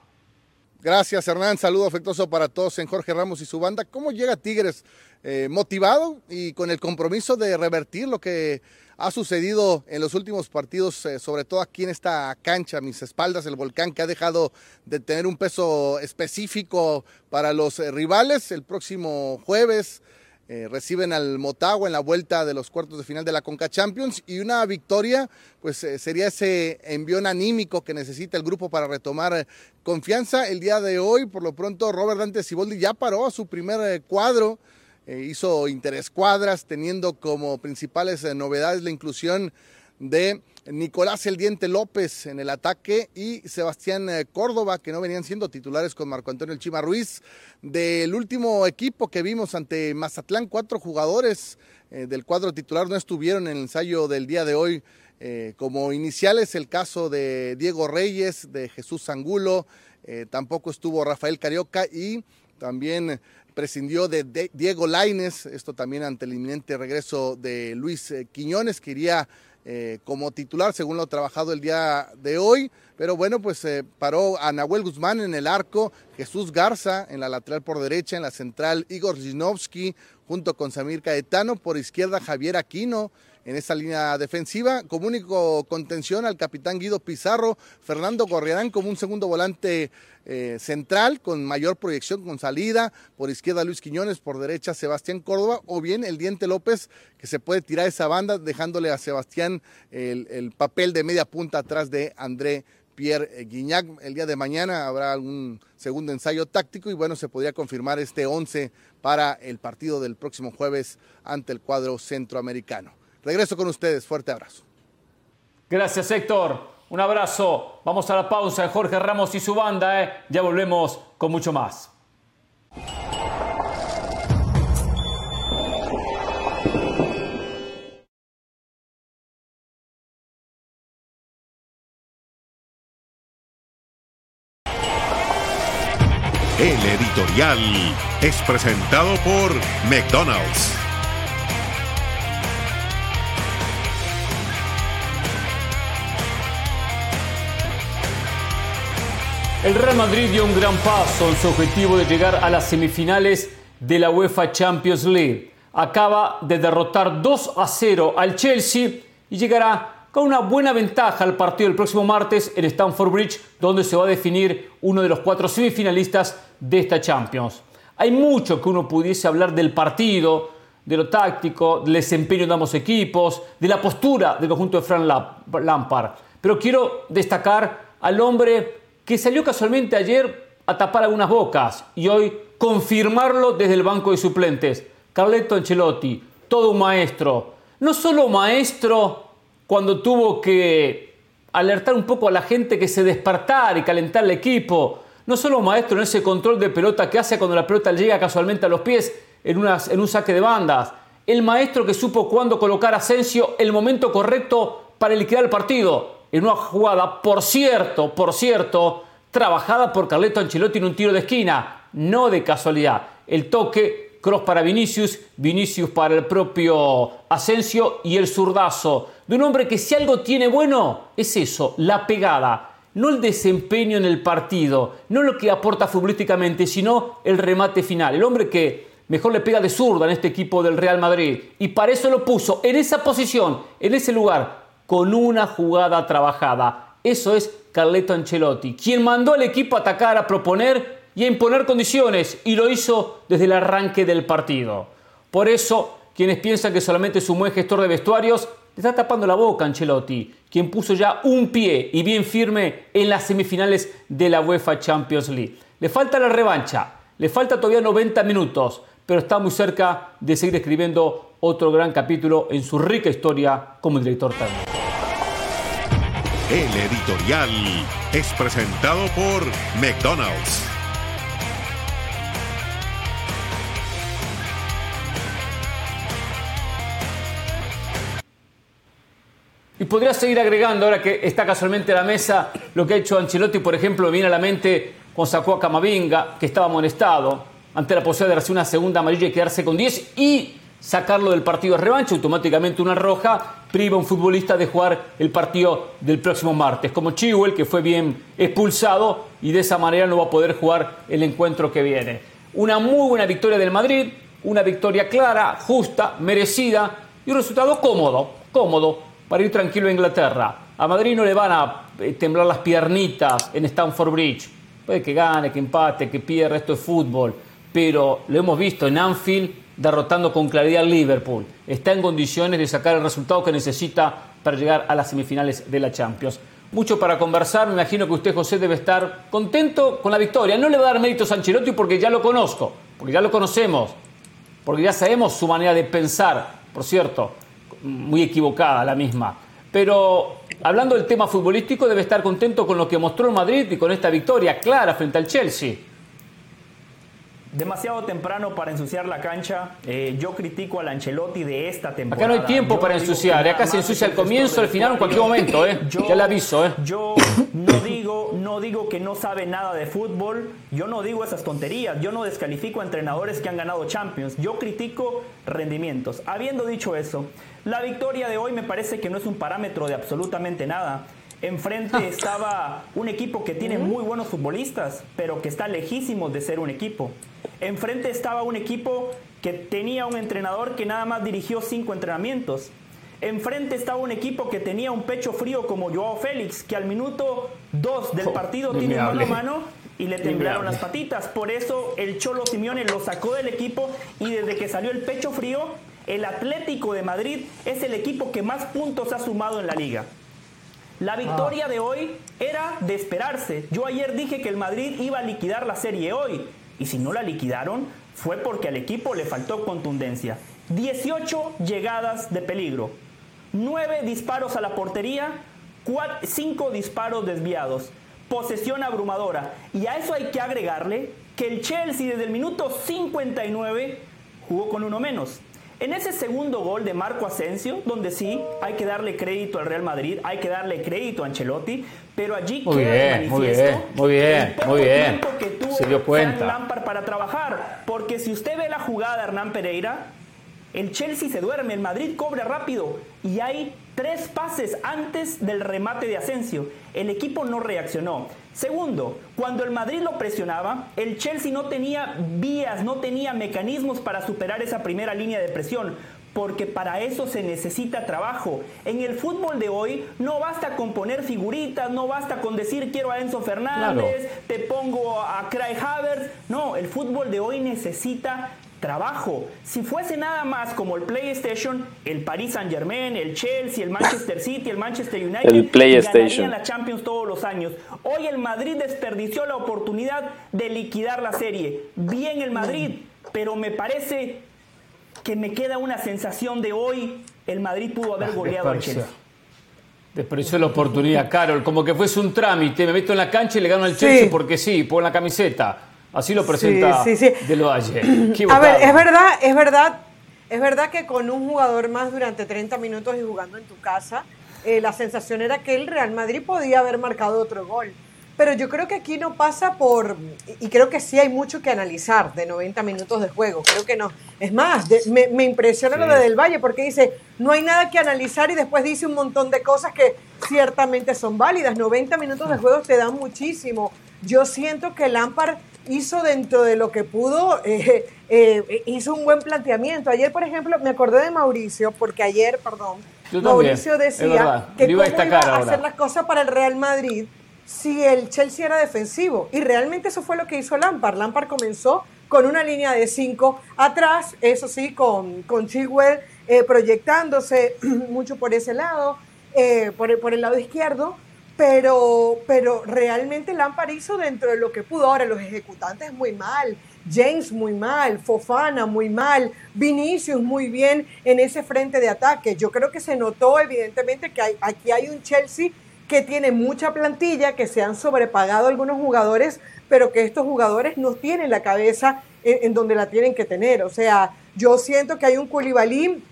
Gracias, Hernán. Saludo afectuoso para todos en Jorge Ramos y su banda. ¿Cómo llega Tigres? Eh, motivado y con el compromiso de revertir lo que ha sucedido en los últimos partidos, eh, sobre todo aquí en esta cancha, mis espaldas, el volcán que ha dejado de tener un peso específico para los eh, rivales. El próximo jueves eh, reciben al Motagua en la vuelta de los cuartos de final de la Conca Champions y una victoria pues eh, sería ese envión anímico que necesita el grupo para retomar eh, confianza. El día de hoy, por lo pronto, Robert Dante Siboldi ya paró a su primer cuadro, hizo interescuadras teniendo como principales novedades la inclusión de Nicolás El Diente López en el ataque y Sebastián eh, Córdoba, que no venían siendo titulares con Marco Antonio El Chima Ruiz. Del último equipo que vimos ante Mazatlán, cuatro jugadores eh, del cuadro titular no estuvieron en el ensayo del día de hoy eh, como iniciales. El caso de Diego Reyes, de Jesús Angulo, tampoco estuvo Rafael Carioca y también prescindió de, de Diego Laines, esto también ante el inminente regreso de Luis Quiñones, que iría eh, como titular, según lo trabajado el día de hoy. Pero bueno, pues se paró a Nahuel Guzmán en el arco, Jesús Garza en la lateral por derecha, en la central Igor Zinovsky, junto con Samir Caetano, por izquierda Javier Aquino, en esa línea defensiva. Como único contención al capitán Guido Pizarro, Fernando Gorriarán como un segundo volante eh, central con mayor proyección, con salida. Por izquierda Luis Quiñones, por derecha Sebastián Córdoba, o bien el Diente López que se puede tirar esa banda dejándole a Sebastián el, el papel de media punta atrás de André Pierre Guignac. El día de mañana habrá algún segundo ensayo táctico y bueno, se podría confirmar este 11 para el partido del próximo jueves ante el cuadro centroamericano. Regreso con ustedes. Fuerte abrazo. Gracias, Héctor. Un abrazo. Vamos a la pausa de Jorge Ramos y su banda. ¿eh? Ya volvemos con mucho más. El editorial es presentado por McDonald's. El Real Madrid dio un gran paso en su objetivo de llegar a las semifinales de la UEFA Champions League. Acaba de derrotar 2 a 0 al Chelsea y llegará con una buena ventaja al partido del próximo martes en Stamford Bridge, donde se va a definir uno de los cuatro semifinalistas de esta Champions. Hay mucho que uno pudiese hablar del partido, de lo táctico, del desempeño de ambos equipos, de la postura del conjunto de Frank Lampard. Pero quiero destacar al hombre que salió casualmente ayer a tapar algunas bocas y hoy confirmarlo desde el banco de suplentes. Carletto Ancelotti, todo un maestro. No solo maestro cuando tuvo que alertar un poco a la gente que se despertar y calentar el equipo. No solo maestro en ese control de pelota que hace cuando la pelota llega casualmente a los pies en, en un saque de bandas. El maestro que supo cuándo colocar a Asensio el momento correcto para liquidar el partido en una jugada, por cierto, por cierto, trabajada por Carleto Ancelotti en un tiro de esquina, no de casualidad. El toque cross para Vinicius, Vinicius para el propio Asensio y el zurdazo de un hombre que si algo tiene bueno es eso, la pegada, no el desempeño en el partido, no lo que aporta futbolísticamente, sino el remate final. El hombre que mejor le pega de zurda en este equipo del Real Madrid y para eso lo puso en esa posición, en ese lugar, con una jugada trabajada. Eso es Carleto Ancelotti, quien mandó al equipo a atacar, a proponer y a imponer condiciones, y lo hizo desde el arranque del partido. Por eso, quienes piensan que solamente es un buen gestor de vestuarios, está tapando la boca Ancelotti, quien puso ya un pie y bien firme en las semifinales de la UEFA Champions League. Le falta la revancha, le falta todavía 90 minutos, pero está muy cerca de seguir escribiendo otro gran capítulo en su rica historia como director técnico. El editorial es presentado por McDonald's. Y podría seguir agregando, ahora que está casualmente a la mesa, lo que ha hecho Ancelotti, por ejemplo, me viene a la mente cuando sacó a que estaba molestado, ante la posibilidad de hacer una segunda amarilla y quedarse con 10 y sacarlo del partido de revancha, automáticamente una roja, priva a un futbolista de jugar el partido del próximo martes, como Chihuel, que fue bien expulsado y de esa manera no va a poder jugar el encuentro que viene. Una muy buena victoria del Madrid, una victoria clara, justa, merecida y un resultado cómodo, cómodo para ir tranquilo a Inglaterra. A Madrid no le van a eh, temblar las piernitas en Stamford Bridge. Puede que gane, que empate, que pierda, esto es fútbol. Pero lo hemos visto en Anfield derrotando con claridad al Liverpool. Está en condiciones de sacar el resultado que necesita para llegar a las semifinales de la Champions. Mucho para conversar, me imagino que usted, José, debe estar contento con la victoria. No le va a dar méritos a Ancelotti porque ya lo conozco, porque ya lo conocemos, porque ya sabemos su manera de pensar. Por cierto, muy equivocada la misma. Pero hablando del tema futbolístico, debe estar contento con lo que mostró el Madrid y con esta victoria clara frente al Chelsea. Demasiado temprano para ensuciar la cancha. Eh, yo critico al Ancelotti de esta temporada. Acá no hay tiempo Yo para ensuciar. Acá se ensucia al comienzo, al final, en cualquier momento. ¿eh? Yo- ya le aviso. ¿eh? Yo no digo, no digo que no sabe nada de fútbol, yo no digo esas tonterías, yo no descalifico a entrenadores que han ganado Champions, yo critico rendimientos. Habiendo dicho eso, la victoria de hoy me parece que no es un parámetro de absolutamente nada. Enfrente [LAUGHS] estaba un equipo que tiene muy buenos futbolistas, pero que está lejísimo de ser un equipo. Enfrente estaba un equipo que tenía un entrenador que nada más dirigió cinco entrenamientos. Enfrente estaba un equipo que tenía un pecho frío como Joao Félix, que al minuto 2 del partido tiene mano a mano y le temblaron las patitas. Por eso el Cholo Simeone lo sacó del equipo y desde que salió el pecho frío, el Atlético de Madrid es el equipo que más puntos ha sumado en la liga. La victoria de hoy era de esperarse. Yo ayer dije que el Madrid iba a liquidar la serie hoy. Y si no la liquidaron, fue porque al equipo le faltó contundencia. 18 llegadas de peligro. 9 disparos a la portería. 5 disparos desviados. Posesión abrumadora. Y a eso hay que agregarle que el Chelsea desde el minuto 59 jugó con uno menos. En ese segundo gol de Marco Asensio, donde sí hay que darle crédito al Real Madrid, hay que darle crédito a Ancelotti, pero allí Muy queda de bien, muy manifiesto bien, muy bien, el muy bien. que tuvo Se dio cuenta. Lampard para trabajar, porque si usted ve la jugada de Hernán Pereira, el Chelsea se duerme, el Madrid cobra rápido y hay tres pases antes del remate de Asensio. El equipo no reaccionó. Segundo, cuando el Madrid lo presionaba, el Chelsea no tenía vías, no tenía mecanismos para superar esa primera línea de presión. Porque para eso se necesita trabajo. En el fútbol de hoy no basta con poner figuritas, no basta con decir quiero a Enzo Fernández, te pongo a Craig Havertz. No, el fútbol de hoy necesita trabajo. Si fuese nada más como el PlayStation, el Paris Saint Germain, el Chelsea, el Manchester City, el Manchester United, El PlayStation. ganarían la Champions todos los años. Hoy el Madrid desperdició la oportunidad de liquidar la serie. Bien el Madrid, pero me parece que me queda una sensación de hoy el Madrid pudo haber goleado al. Chelsea. Desperdició la oportunidad, Carol. Como que fuese un trámite. Me meto en la cancha y le gano al Chelsea Sí. porque sí, por la camiseta. Así lo presenta Sí, sí, sí. Del Valle. [CLEARS THROAT] A Equivocado. ver, es verdad, es verdad, es verdad que con un jugador más durante 30 minutos y jugando en tu casa, eh, la sensación era que el Real Madrid podía haber marcado otro gol. pero yo creo que aquí no pasa por, y creo que sí hay mucho que analizar de 90 minutos de juego, creo que no. Es más, me, impresiona lo de Del Valle porque dice, no hay nada que analizar y después dice un montón de cosas que ciertamente son válidas. 90 minutos de juego te dan muchísimo. Yo siento que Lampard hizo dentro de lo que pudo, eh, eh, hizo un buen planteamiento. Ayer, por ejemplo, me acordé de Mauricio, porque ayer, perdón, Mauricio decía que cómo iba a hacer las cosas para el Real Madrid si el Chelsea era defensivo. Y realmente eso fue lo que hizo Lampard. Lampard comenzó con una línea de cinco atrás, eso sí, con, con Chilwell eh, proyectándose [CLEARS THROAT] mucho por ese lado, por, por, el lado izquierdo, pero, pero realmente Lampard hizo dentro de lo que pudo. Ahora, los ejecutantes muy mal, James muy mal, Fofana muy mal, Vinicius muy bien en ese frente de ataque. Yo creo que se notó evidentemente que hay, aquí hay un Chelsea que tiene mucha plantilla, que se han sobrepagado algunos jugadores, pero que estos jugadores no tienen la cabeza en, donde la tienen que tener. O sea, yo siento que hay un Culibalín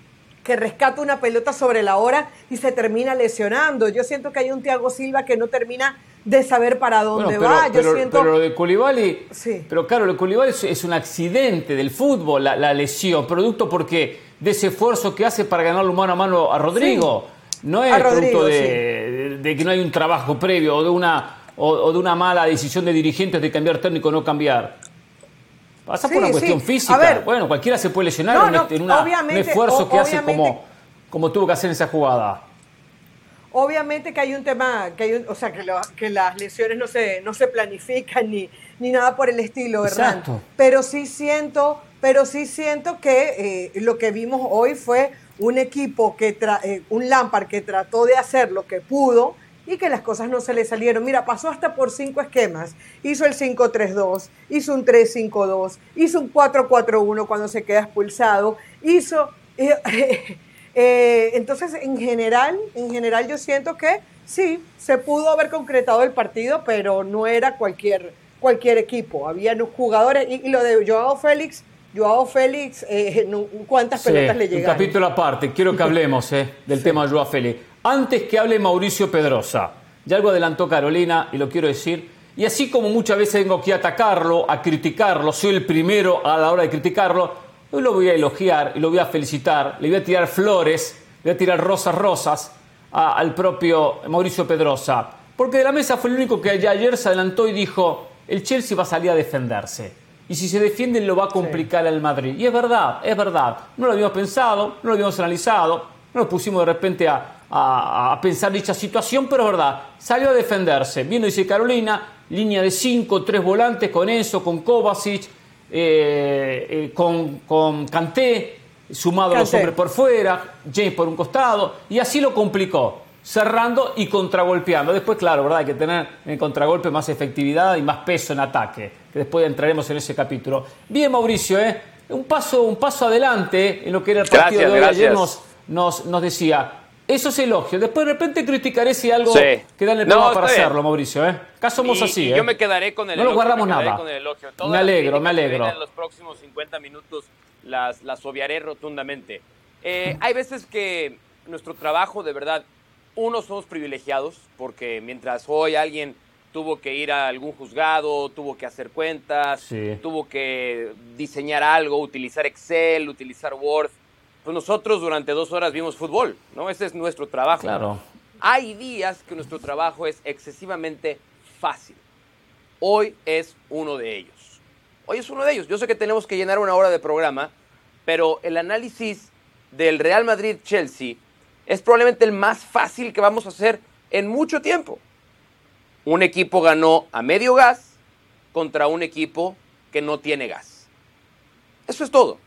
que rescata una pelota sobre la hora y se termina lesionando. Yo siento que hay un Thiago Silva que no termina de saber para dónde va. Yo siento... pero lo de Culibali, sí. pero claro, lo de Culibali es, un accidente del fútbol, la, lesión, producto porque de ese esfuerzo que hace para ganar mano a mano a Rodrigo. No es producto de, que no hay un trabajo previo o de una, o, de una mala decisión de dirigentes de cambiar técnico o no cambiar. Pasa por una cuestión física. bueno, cualquiera se puede lesionar en, un esfuerzo que hace como, como tuvo que hacer en esa jugada. Obviamente que hay un tema, que hay o sea, que, que, las lesiones no se, no se planifican ni, ni nada por el estilo, ¿verdad? Pero sí siento, pero sí siento que eh, lo que vimos hoy fue un equipo que, eh, un Lampard que trató de hacer lo que pudo y que las cosas no se le salieron. Mira, pasó hasta por cinco esquemas. Hizo el 5-3-2, hizo un 3-5-2, hizo un 4-4-1 cuando se queda expulsado, hizo... [LAUGHS] Eh, eh, entonces, en general, en general yo siento que sí, se pudo haber concretado el partido, pero no era cualquier, cualquier equipo. Había jugadores, y, y lo de Joao Félix Joao Félix, eh, ¿cuántas pelotas le llegaron? Un capítulo aparte, quiero que hablemos eh, del [LAUGHS] tema de Joao Félix. Antes que hable Mauricio Pedrosa, ya algo adelantó Carolina y lo quiero decir. Y así como muchas veces vengo aquí a atacarlo, a criticarlo, soy el primero a la hora de criticarlo, hoy lo voy a elogiar y lo voy a felicitar, le voy a tirar flores, le voy a tirar rosas rosas al propio Mauricio Pedrosa. Porque de la mesa fue el único que ayer se adelantó y dijo, el Chelsea va a salir a defenderse y si se defiende lo va a complicar al Madrid. Y es verdad, es verdad. No lo habíamos pensado, no lo habíamos analizado, no nos pusimos de repente a, pensar dicha situación, pero es verdad. Salió a defenderse. Viendo, dice Carolina, línea de cinco, tres volantes con Enzo, con Kovacic, eh, eh, con, con Kanté, sumado a los hombres por fuera, James por un costado, y así lo complicó cerrando y contragolpeando. Después, claro, ¿verdad? Hay que tener en el contragolpe más efectividad y más peso en ataque, que después entraremos en ese capítulo. Bien, Mauricio, ¿eh? un, paso, un paso adelante en lo que era el partido de hoy. Ayer nos, nos, decía, eso es elogio. Después de repente criticaré si algo que dan el no, para hacerlo, Mauricio. ¿eh? Acá somos así. ¿eh? Yo me quedaré con el no elogio. No guardamos nada. me alegro, me alegro. En los próximos 50 minutos las, las obviaré rotundamente. Eh, hay veces que nuestro trabajo, de verdad, unos somos privilegiados porque mientras hoy alguien tuvo que ir a algún juzgado, tuvo que hacer cuentas, tuvo que diseñar algo, utilizar Excel, utilizar Word, pues nosotros durante dos horas vimos fútbol, ¿no? Ese es nuestro trabajo. Claro. Hay días que nuestro trabajo es excesivamente fácil. Hoy es uno de ellos. Hoy es uno de ellos. Yo sé que tenemos que llenar una hora de programa, pero el análisis del Real Madrid-Chelsea es probablemente el más fácil que vamos a hacer en mucho tiempo. Un equipo ganó a medio gas contra un equipo que no tiene gas. Eso es todo.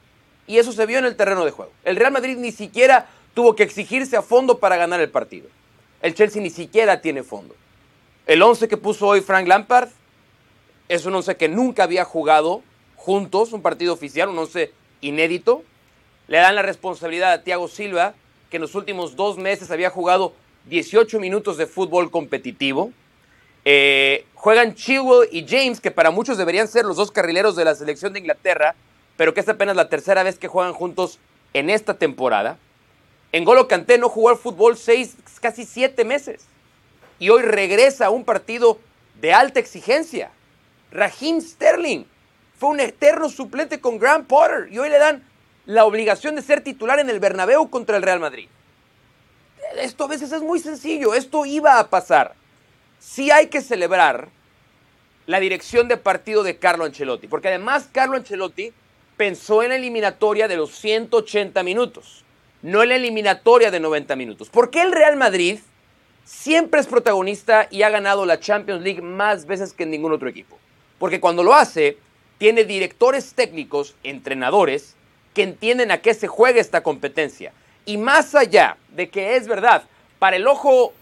Y eso se vio en el terreno de juego. El Real Madrid ni siquiera tuvo que exigirse a fondo para ganar el partido. El Chelsea ni siquiera tiene fondo. El 11 que puso hoy Frank Lampard es un 11 que nunca había jugado juntos, un partido oficial, un 11 inédito. Le dan la responsabilidad a Thiago Silva que en los últimos dos meses había jugado 18 minutos de fútbol competitivo. Eh, juegan Chilwell y James, que para muchos deberían ser los dos carrileros de la selección de Inglaterra, pero que es apenas la tercera vez que juegan juntos en esta temporada. En Golo Kanté no jugó al fútbol seis, casi siete meses. Y hoy regresa a un partido de alta exigencia. Raheem Sterling fue un eterno suplente con Grant Potter y hoy le dan la obligación de ser titular en el Bernabéu contra el Real Madrid. Esto a veces es muy sencillo, esto iba a pasar. Sí hay que celebrar la dirección de partido de Carlo Ancelotti, porque además Carlo Ancelotti pensó en la eliminatoria de los 180 minutos, no en la eliminatoria de 90 minutos. Porque el Real Madrid siempre es protagonista y ha ganado la Champions League más veces que ningún otro equipo. Porque cuando lo hace, tiene directores técnicos, entrenadores, que entienden a qué se juega esta competencia. Y más allá de que es verdad, para el ojo,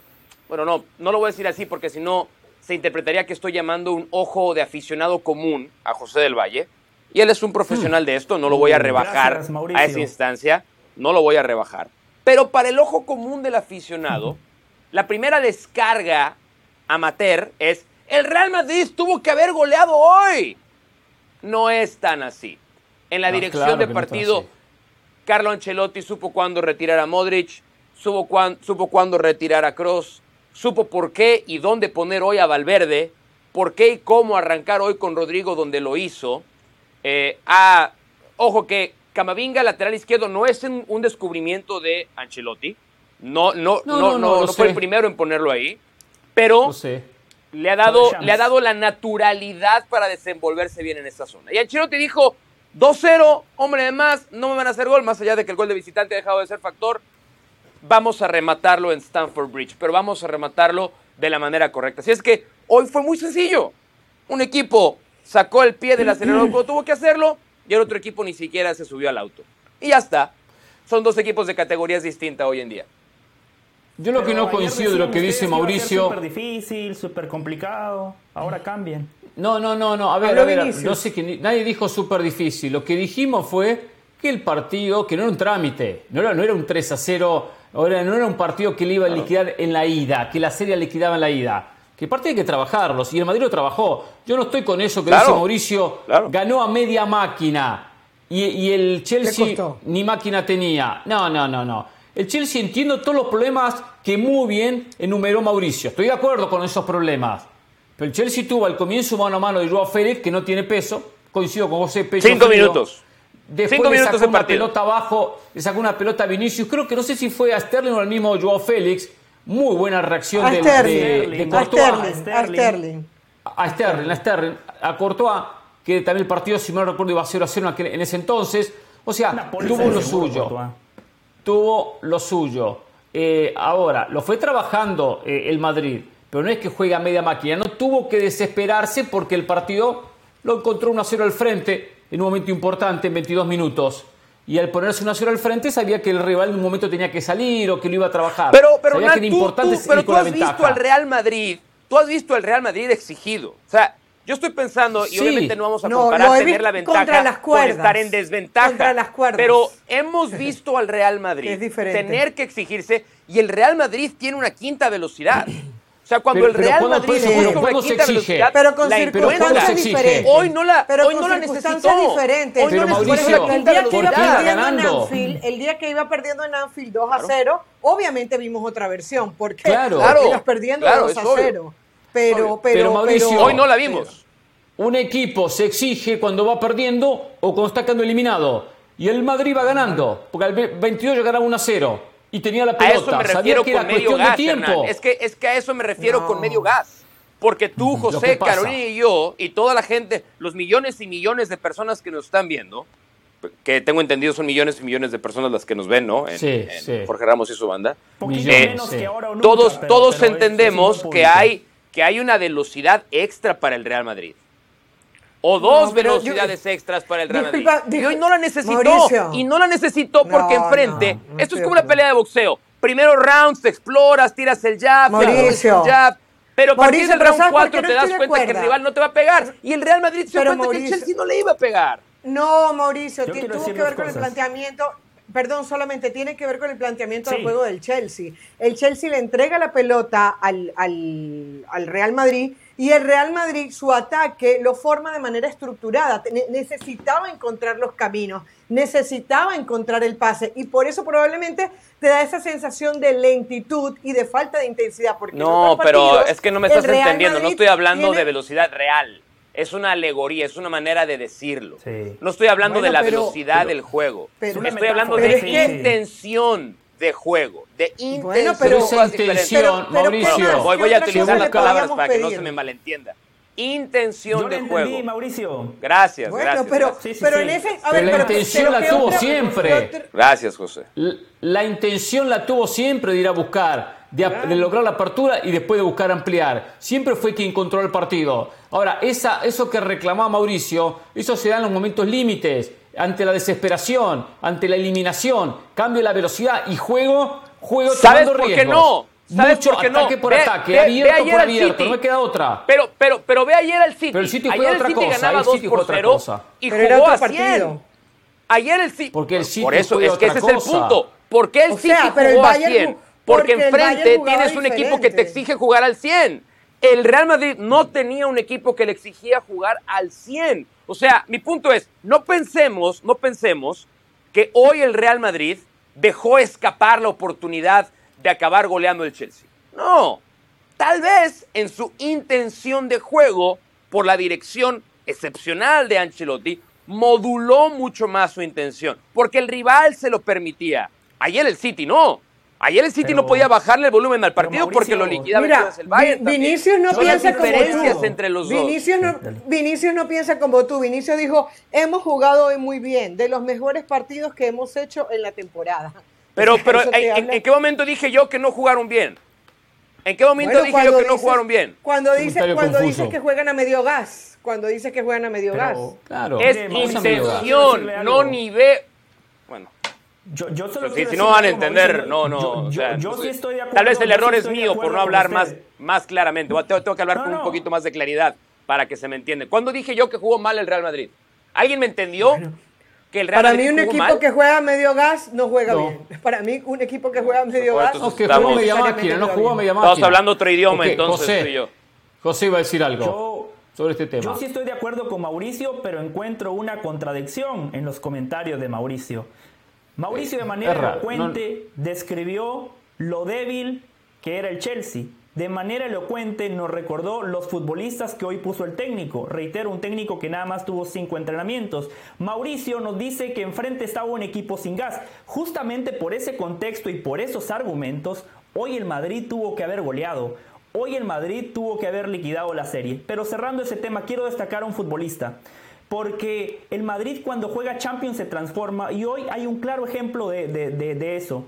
bueno, no, no lo voy a decir así porque si no se interpretaría que estoy llamando un ojo de aficionado común a José del Valle. Y él es un profesional de esto, no lo voy a rebajar Gracias, a esa instancia, no lo voy a rebajar. Pero para el ojo común del aficionado, la primera descarga amateur es, el Real Madrid tuvo que haber goleado hoy. No es tan así. En la No, dirección claro de no partido, así. Carlo Ancelotti supo cuándo retirar a Modric, supo, cuán- supo cuándo retirar a Cross, supo por qué y dónde poner hoy a Valverde, por qué y cómo arrancar hoy con Rodrigo donde lo hizo. Eh, ah, ojo que Camavinga, lateral izquierdo, no es un, descubrimiento de Ancelotti. No, no, No, no, fue el primero en ponerlo ahí. Pero le ha dado, le ha dado la naturalidad para desenvolverse bien en esta zona. Y Ancelotti dijo, 2-0, hombre de más, no me van a hacer gol, más allá de que el gol de visitante ha dejado de ser factor. Vamos a rematarlo en Stamford Bridge, pero vamos a rematarlo de la manera correcta. Así es que hoy fue muy sencillo. Un equipo sacó el pie del [CLEARS THROAT] acelerador cuando tuvo que hacerlo y el otro equipo ni siquiera se subió al auto. Y ya está. Son dos equipos de categorías distintas hoy en día. Yo lo que no coincido de lo que dice Mauricio. Súper difícil, súper complicado. Ahora cambien. No, no, no, no. A ver, Habló a ver, Vinicius. no sé que nadie dijo súper difícil. Lo que dijimos fue que el partido, que no era un trámite, no era, no era un 3 a 0, no era, no era un partido que le iba a liquidar en la ida, que la serie liquidaba en la ida. Que partido hay que trabajarlos, y el Madrid lo trabajó. Yo no estoy con eso que Claro, dice Mauricio, claro. ganó a media máquina, y, y el Chelsea ni máquina tenía. No, no, no, no. El Chelsea entiendo todos los problemas que muy bien enumeró Mauricio. Estoy de acuerdo con esos problemas. Pero el Chelsea tuvo al comienzo mano a mano de Joao Félix, que no tiene peso. Coincido con José Pecho Cinco Frío. minutos. Después Cinco le minutos sacó de una partido. pelota abajo, le sacó una pelota a Vinicius. Creo que no sé si fue a Sterling o al mismo Joao Félix. Muy buena reacción A del- Sterling, de, de a Courtois. Sterling, a Sterling. A Sterling, a Sterling, a Courtois, que también el partido, si no recuerdo, iba 0 a 0 en, ese entonces. O sea, tuvo de lo suyo Courtois. tuvo lo suyo. Ahora, lo fue trabajando eh, el Madrid, pero no es que juega a media máquina. No tuvo que desesperarse porque el partido lo encontró 1 a 0 al frente en un momento importante, en 22 minutos. Y al ponerse 1 a 0 al frente, sabía que el rival en un momento tenía que salir o que lo iba a trabajar. Pero, pero, sabía que tú- importante tú- es pero tú has visto al Real Madrid, tú has visto al Real Madrid exigido. O sea, yo estoy pensando, y Sí. obviamente no vamos a No, comparar lo he tener visto la ventaja contra las con cuerdas. estar en desventaja. Contra las cuerdas. Pero hemos visto al Real Madrid [LAUGHS] Que es diferente. tener que exigirse, y el Real Madrid tiene una quinta velocidad. O sea, cuando Pero- el pero Real ¿cuándo- Madrid pero busca ¿cuándo una se exige? velocidad, Pero con la circunstancias encuentra. diferentes. Hoy no la, Pero hoy con no la necesitó. diferentes. Hoy no Pero necesitó Mauricio, la el día que iba perdiendo en. Anfield, el día que iba perdiendo en Anfield 2 a 0, obviamente vimos otra versión. Porque Claro, ibas perdiendo claro, 2 es a obvio. 0. Pero, pero, Pero, Mauricio, Hoy no la vimos. Un equipo se exige cuando va perdiendo o cuando está quedando eliminado. Y el Madrid va ganando, porque al ve- 22 ya ganaba 1 a 0 y tenía la A pelota. eso me refiero que con medio gas. Hernán. Es que, es que a eso me refiero No. con medio gas. Porque tú, que José. Carolina y yo, y toda la gente, los millones y millones de personas que nos están viendo, que tengo entendido son millones y millones de personas las que nos ven, ¿no? En, Sí, en sí. Jorge Ramos y su banda. Poquito Millones, menos sí. que ahora o nunca, Todos, pero- todos pero entendemos es que hay, que hay una velocidad extra para el Real Madrid. O dos No, pero yo- velocidades extras para el Real Madrid. Disculpa, y hoy no la necesitó. Mauricio. Y no la necesitó porque No, enfrente. no, no esto es como una pelea de boxeo. Primero rounds, te exploras, tiras el jab, Mauricio. el jab. Pero a partir del round ¿sabes por 4 qué no te das cuenta que el rival no te va a pegar. Y el Real Madrid se dio cuenta que el Chelsea no le iba a pegar. No, Mauricio, tuvo que ver con el planteamiento. perdón, solamente tiene que ver con el planteamiento del juego del Chelsea. El Chelsea le entrega la pelota al, al- al Real Madrid y el Real Madrid su ataque lo forma de manera estructurada. Necesitaba encontrar los caminos, necesitaba encontrar el pase y por eso probablemente te da esa sensación de lentitud y de falta de intensidad. Porque No, pero partidos, es que no me estás entendiendo. No estoy hablando tiene- de velocidad real. Es una alegoría, es una manera de decirlo. Sí. No estoy hablando Bueno, de la pero- velocidad pero- del juego. pero- estoy hablando de intención de juego. De intención. Bueno, pero- esa intención, pero- Mauricio. ¿qué más? Voy, ¿Qué voy a utilizar las palabras para que no se me malentienda. Intención Yo lo de entendí, juego. Mauricio. Gracias, Bueno, gracias. pero, gracias. Sí, sí, pero sí. en ese... A Pero ver, la pero- intención pero la ¿qué tuvo otra- siempre. otra- Gracias, José. La intención la tuvo siempre de ir a buscar, de, a- de lograr la apertura y después de buscar ampliar. Siempre fue quien controló el partido. Ahora, esa, eso que reclamaba Mauricio, eso se da en los momentos límites, ante la desesperación, ante la eliminación, cambio de la velocidad y juego, juego ¿Sabes tomando por qué riesgos. no? ¿Sabes Mucho por qué no? ataque por Ve- ataque, ve- ve abierto ayer por abierto, City. no me queda otra. Pero, pero, pero ve ayer al City. Pero el City ayer juega el otra City cosa, ganaba el 2 City por juega otra 0 cosa. y Pero jugó a 100. partido. Ayer el City. Porque el City por eso, es que ese es el cosa. punto. ¿Por qué el O City sea, pero el jugó a Bayern 100? ju- Porque porque el enfrente tienes un equipo que te diferente. exige jugar al 100. El Real Madrid no tenía un equipo que le exigía jugar al 100. O sea, mi punto es, no pensemos, no pensemos que hoy el Real Madrid dejó escapar la oportunidad de acabar goleando el Chelsea. No, tal vez en su intención de juego, por la dirección excepcional de Ancelotti, moduló mucho más su intención, porque el rival se lo permitía. Ayer el City no. Ayer el City Pero- no podía bajarle el volumen al partido Mauricio, porque lo liquidaba Mira, entonces el Bayern. Vinicius no Son las piensa como tú. entre los dos. Vinicius no, Vinicius no piensa como tú. Vinicius dijo, hemos jugado hoy muy bien, de los mejores partidos que hemos hecho en la temporada. Pero, [LAUGHS] pero ¿en, en- habla- en qué momento dije yo que no jugaron bien? ¿En qué momento Bueno, dije cuando yo que no dices- jugaron bien? Cuando dices, cuando dices que juegan a medio gas, cuando dices que juegan a medio gas. Claro. Es intención, no algo. nivel. Bueno, Yo, yo solo si, no van a entender, no, no. Yo, o sea, yo sí estoy de acuerdo. Tal vez el yo sí error es mío por no hablar más, más claramente. Tengo, tengo que hablar No, con un no. poquito más de claridad para que se me entienda. ¿Cuándo dije yo que jugó mal el Real Madrid? ¿Alguien me entendió? Que el Real Para Madrid mí un equipo mal? que juega medio gas no juega No. bien. Para mí un equipo que juega medio Pues, gas No, no juega máquina. Estamos hablando otro idioma Ok, entonces, José, tú y yo. José iba a decir algo Yo- sobre este tema. Yo sí estoy de acuerdo con Mauricio, pero encuentro una contradicción en los comentarios de Mauricio. Mauricio de manera Es raro, elocuente describió lo débil que era el Chelsea. De manera elocuente nos recordó los futbolistas que hoy puso el técnico. Reitero, un técnico que nada más tuvo cinco entrenamientos. Mauricio nos dice que enfrente estaba un equipo sin gas. Justamente por ese contexto y por esos argumentos, hoy el Madrid tuvo que haber goleado. Hoy el Madrid tuvo que haber liquidado la serie. Pero cerrando ese tema, quiero destacar a un futbolista. Porque el Madrid cuando juega Champions se transforma y hoy hay un claro ejemplo de, de- eso.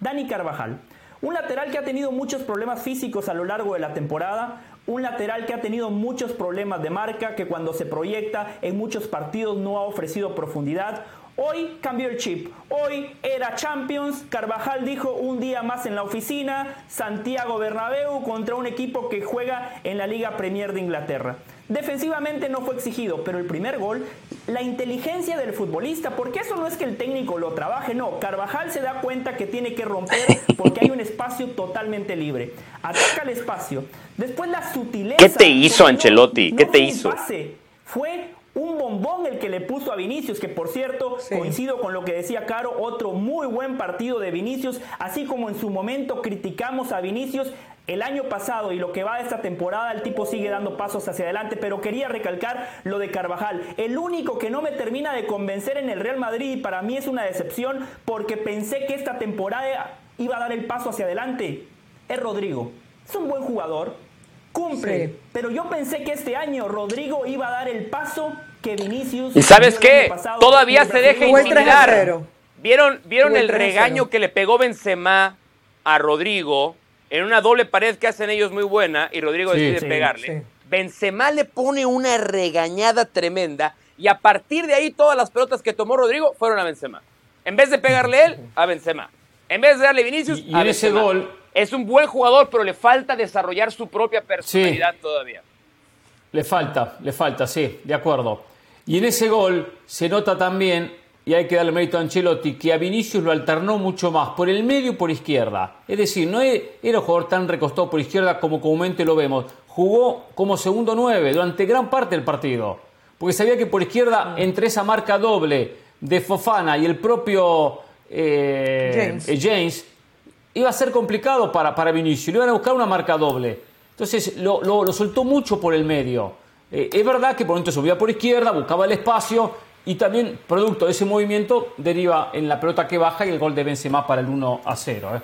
Dani Carvajal, un lateral que ha tenido muchos problemas físicos a lo largo de la temporada, un lateral que ha tenido muchos problemas de marca, que cuando se proyecta en muchos partidos no ha ofrecido profundidad. Hoy cambió el chip. Hoy era Champions. Carvajal dijo un día más en la oficina. Santiago Bernabéu contra un equipo que juega en la Liga Premier de Inglaterra. Defensivamente no fue exigido, pero el primer gol, la inteligencia del futbolista, porque eso no es que el técnico lo trabaje, no. Carvajal se da cuenta que tiene que romper [LAUGHS] porque hay un espacio totalmente libre. Ataca el espacio. Después la sutileza. ¿Qué te hizo no- Ancelotti? no ¿Qué te hizo? pase, Fue un bombón el que le puso a Vinicius, que por cierto, coincido con lo que decía Caro, otro muy buen partido de Vinicius, así como en su momento criticamos a Vinicius. El año pasado y lo que va de esta temporada, el tipo sigue dando pasos hacia adelante, pero quería recalcar lo de Carvajal. El único que no me termina de convencer en el Real Madrid y para mí es una decepción porque pensé que esta temporada iba a dar el paso hacia adelante. Es Rodrigo. Es un buen jugador, cumple, Sí. pero yo pensé que este año Rodrigo iba a dar el paso que Vinicius. ¿Y sabes qué? pasado Todavía se deja Jugó el 3 a intimidar. 0. ¿Vieron, vieron el el 3 a regaño 0. que le pegó Benzema a Rodrigo en una doble pared que hacen ellos muy buena y Rodrigo Sí. decide Sí, pegarle? sí. Benzema le pone una regañada tremenda y a partir de ahí todas las pelotas que tomó Rodrigo fueron a Benzema. En vez de pegarle él, a Benzema. En vez de darle Vinicius, Y- y a ese gol- Es un buen jugador, pero le falta desarrollar su propia personalidad todavía. Le falta, le falta, sí, de acuerdo. Y en ese gol se nota también y hay que darle mérito a Ancelotti, que a Vinicius lo alternó mucho más por el medio y por izquierda. Es decir, no era un jugador tan recostado por izquierda como comúnmente lo vemos. Jugó como segundo nueve durante gran parte del partido. Porque sabía que por izquierda, entre esa marca doble de Fofana y el propio eh, James. eh, James, iba a ser complicado para, para Vinicius. Le iban a buscar una marca doble. Entonces lo, lo- lo soltó mucho por el medio. Eh, es verdad que por momento subía por izquierda, buscaba el espacio y también, producto de ese movimiento, deriva en la pelota que baja y el gol de Benzema para el 1 a 0. ¿eh?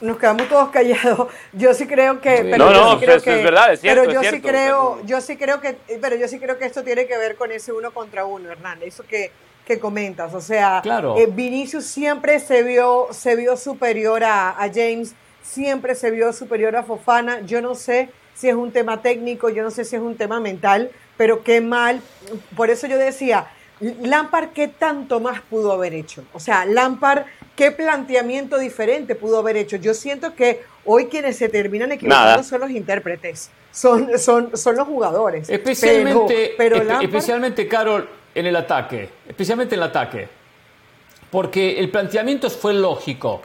Nos quedamos todos callados. Yo sí creo que. Pero No, yo no, sí creo eso que, es verdad, es cierto, Pero yo es sí creo, yo sí creo que, pero yo sí creo que esto tiene que ver con ese uno contra uno, Hernán. Eso que, que comentas. O sea, Claro. eh, Vinicius siempre se vio, se vio superior a, a James, siempre se vio superior a Fofana. Yo no sé si es un tema técnico, yo no sé si es un tema mental, pero qué mal. Por eso yo decía, Lampard, ¿qué tanto más pudo haber hecho? O sea, Lampard, ¿qué planteamiento diferente pudo haber hecho? Yo siento que hoy quienes se terminan equivocando Nada. son los intérpretes, son, son, son los jugadores. Especialmente, pero, pero espe- Lampard- especialmente Carol, en el ataque. Especialmente en el ataque. Porque el planteamiento fue lógico.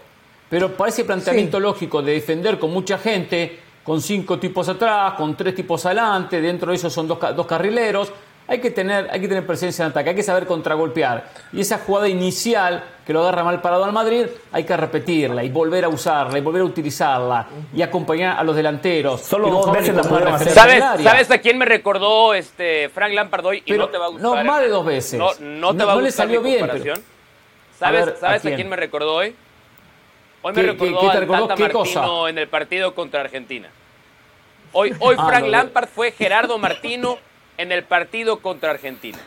Pero para ese planteamiento lógico de defender con mucha gente, con cinco tipos atrás, con tres tipos adelante, dentro de esos son dos, dos carrileros, hay que, tener, hay que tener presencia en ataque, hay que saber contragolpear. Y esa jugada inicial que lo agarra mal parado al Madrid, hay que repetirla y volver a usarla y volver a utilizarla y acompañar a los delanteros. Solo dos veces la pudieron hacer. ¿Sabes. ¿Sabes a quién me recordó este Frank Lampard hoy? Y Pero no te va a gustar. no, más de dos veces. No, no te No- va a no le gustar salió bien, comparación. A ¿Sabes, ver, ¿a ¿sabes a, quién? quién me recordó hoy? Hoy ¿Qué- me qué- recordó qué te al? Tata ¿Qué cosa? Martino en el partido contra Argentina. Hoy, [LAUGHS] hoy Ah, Frank Lampard fue Gerardo Martino en el partido contra Argentina.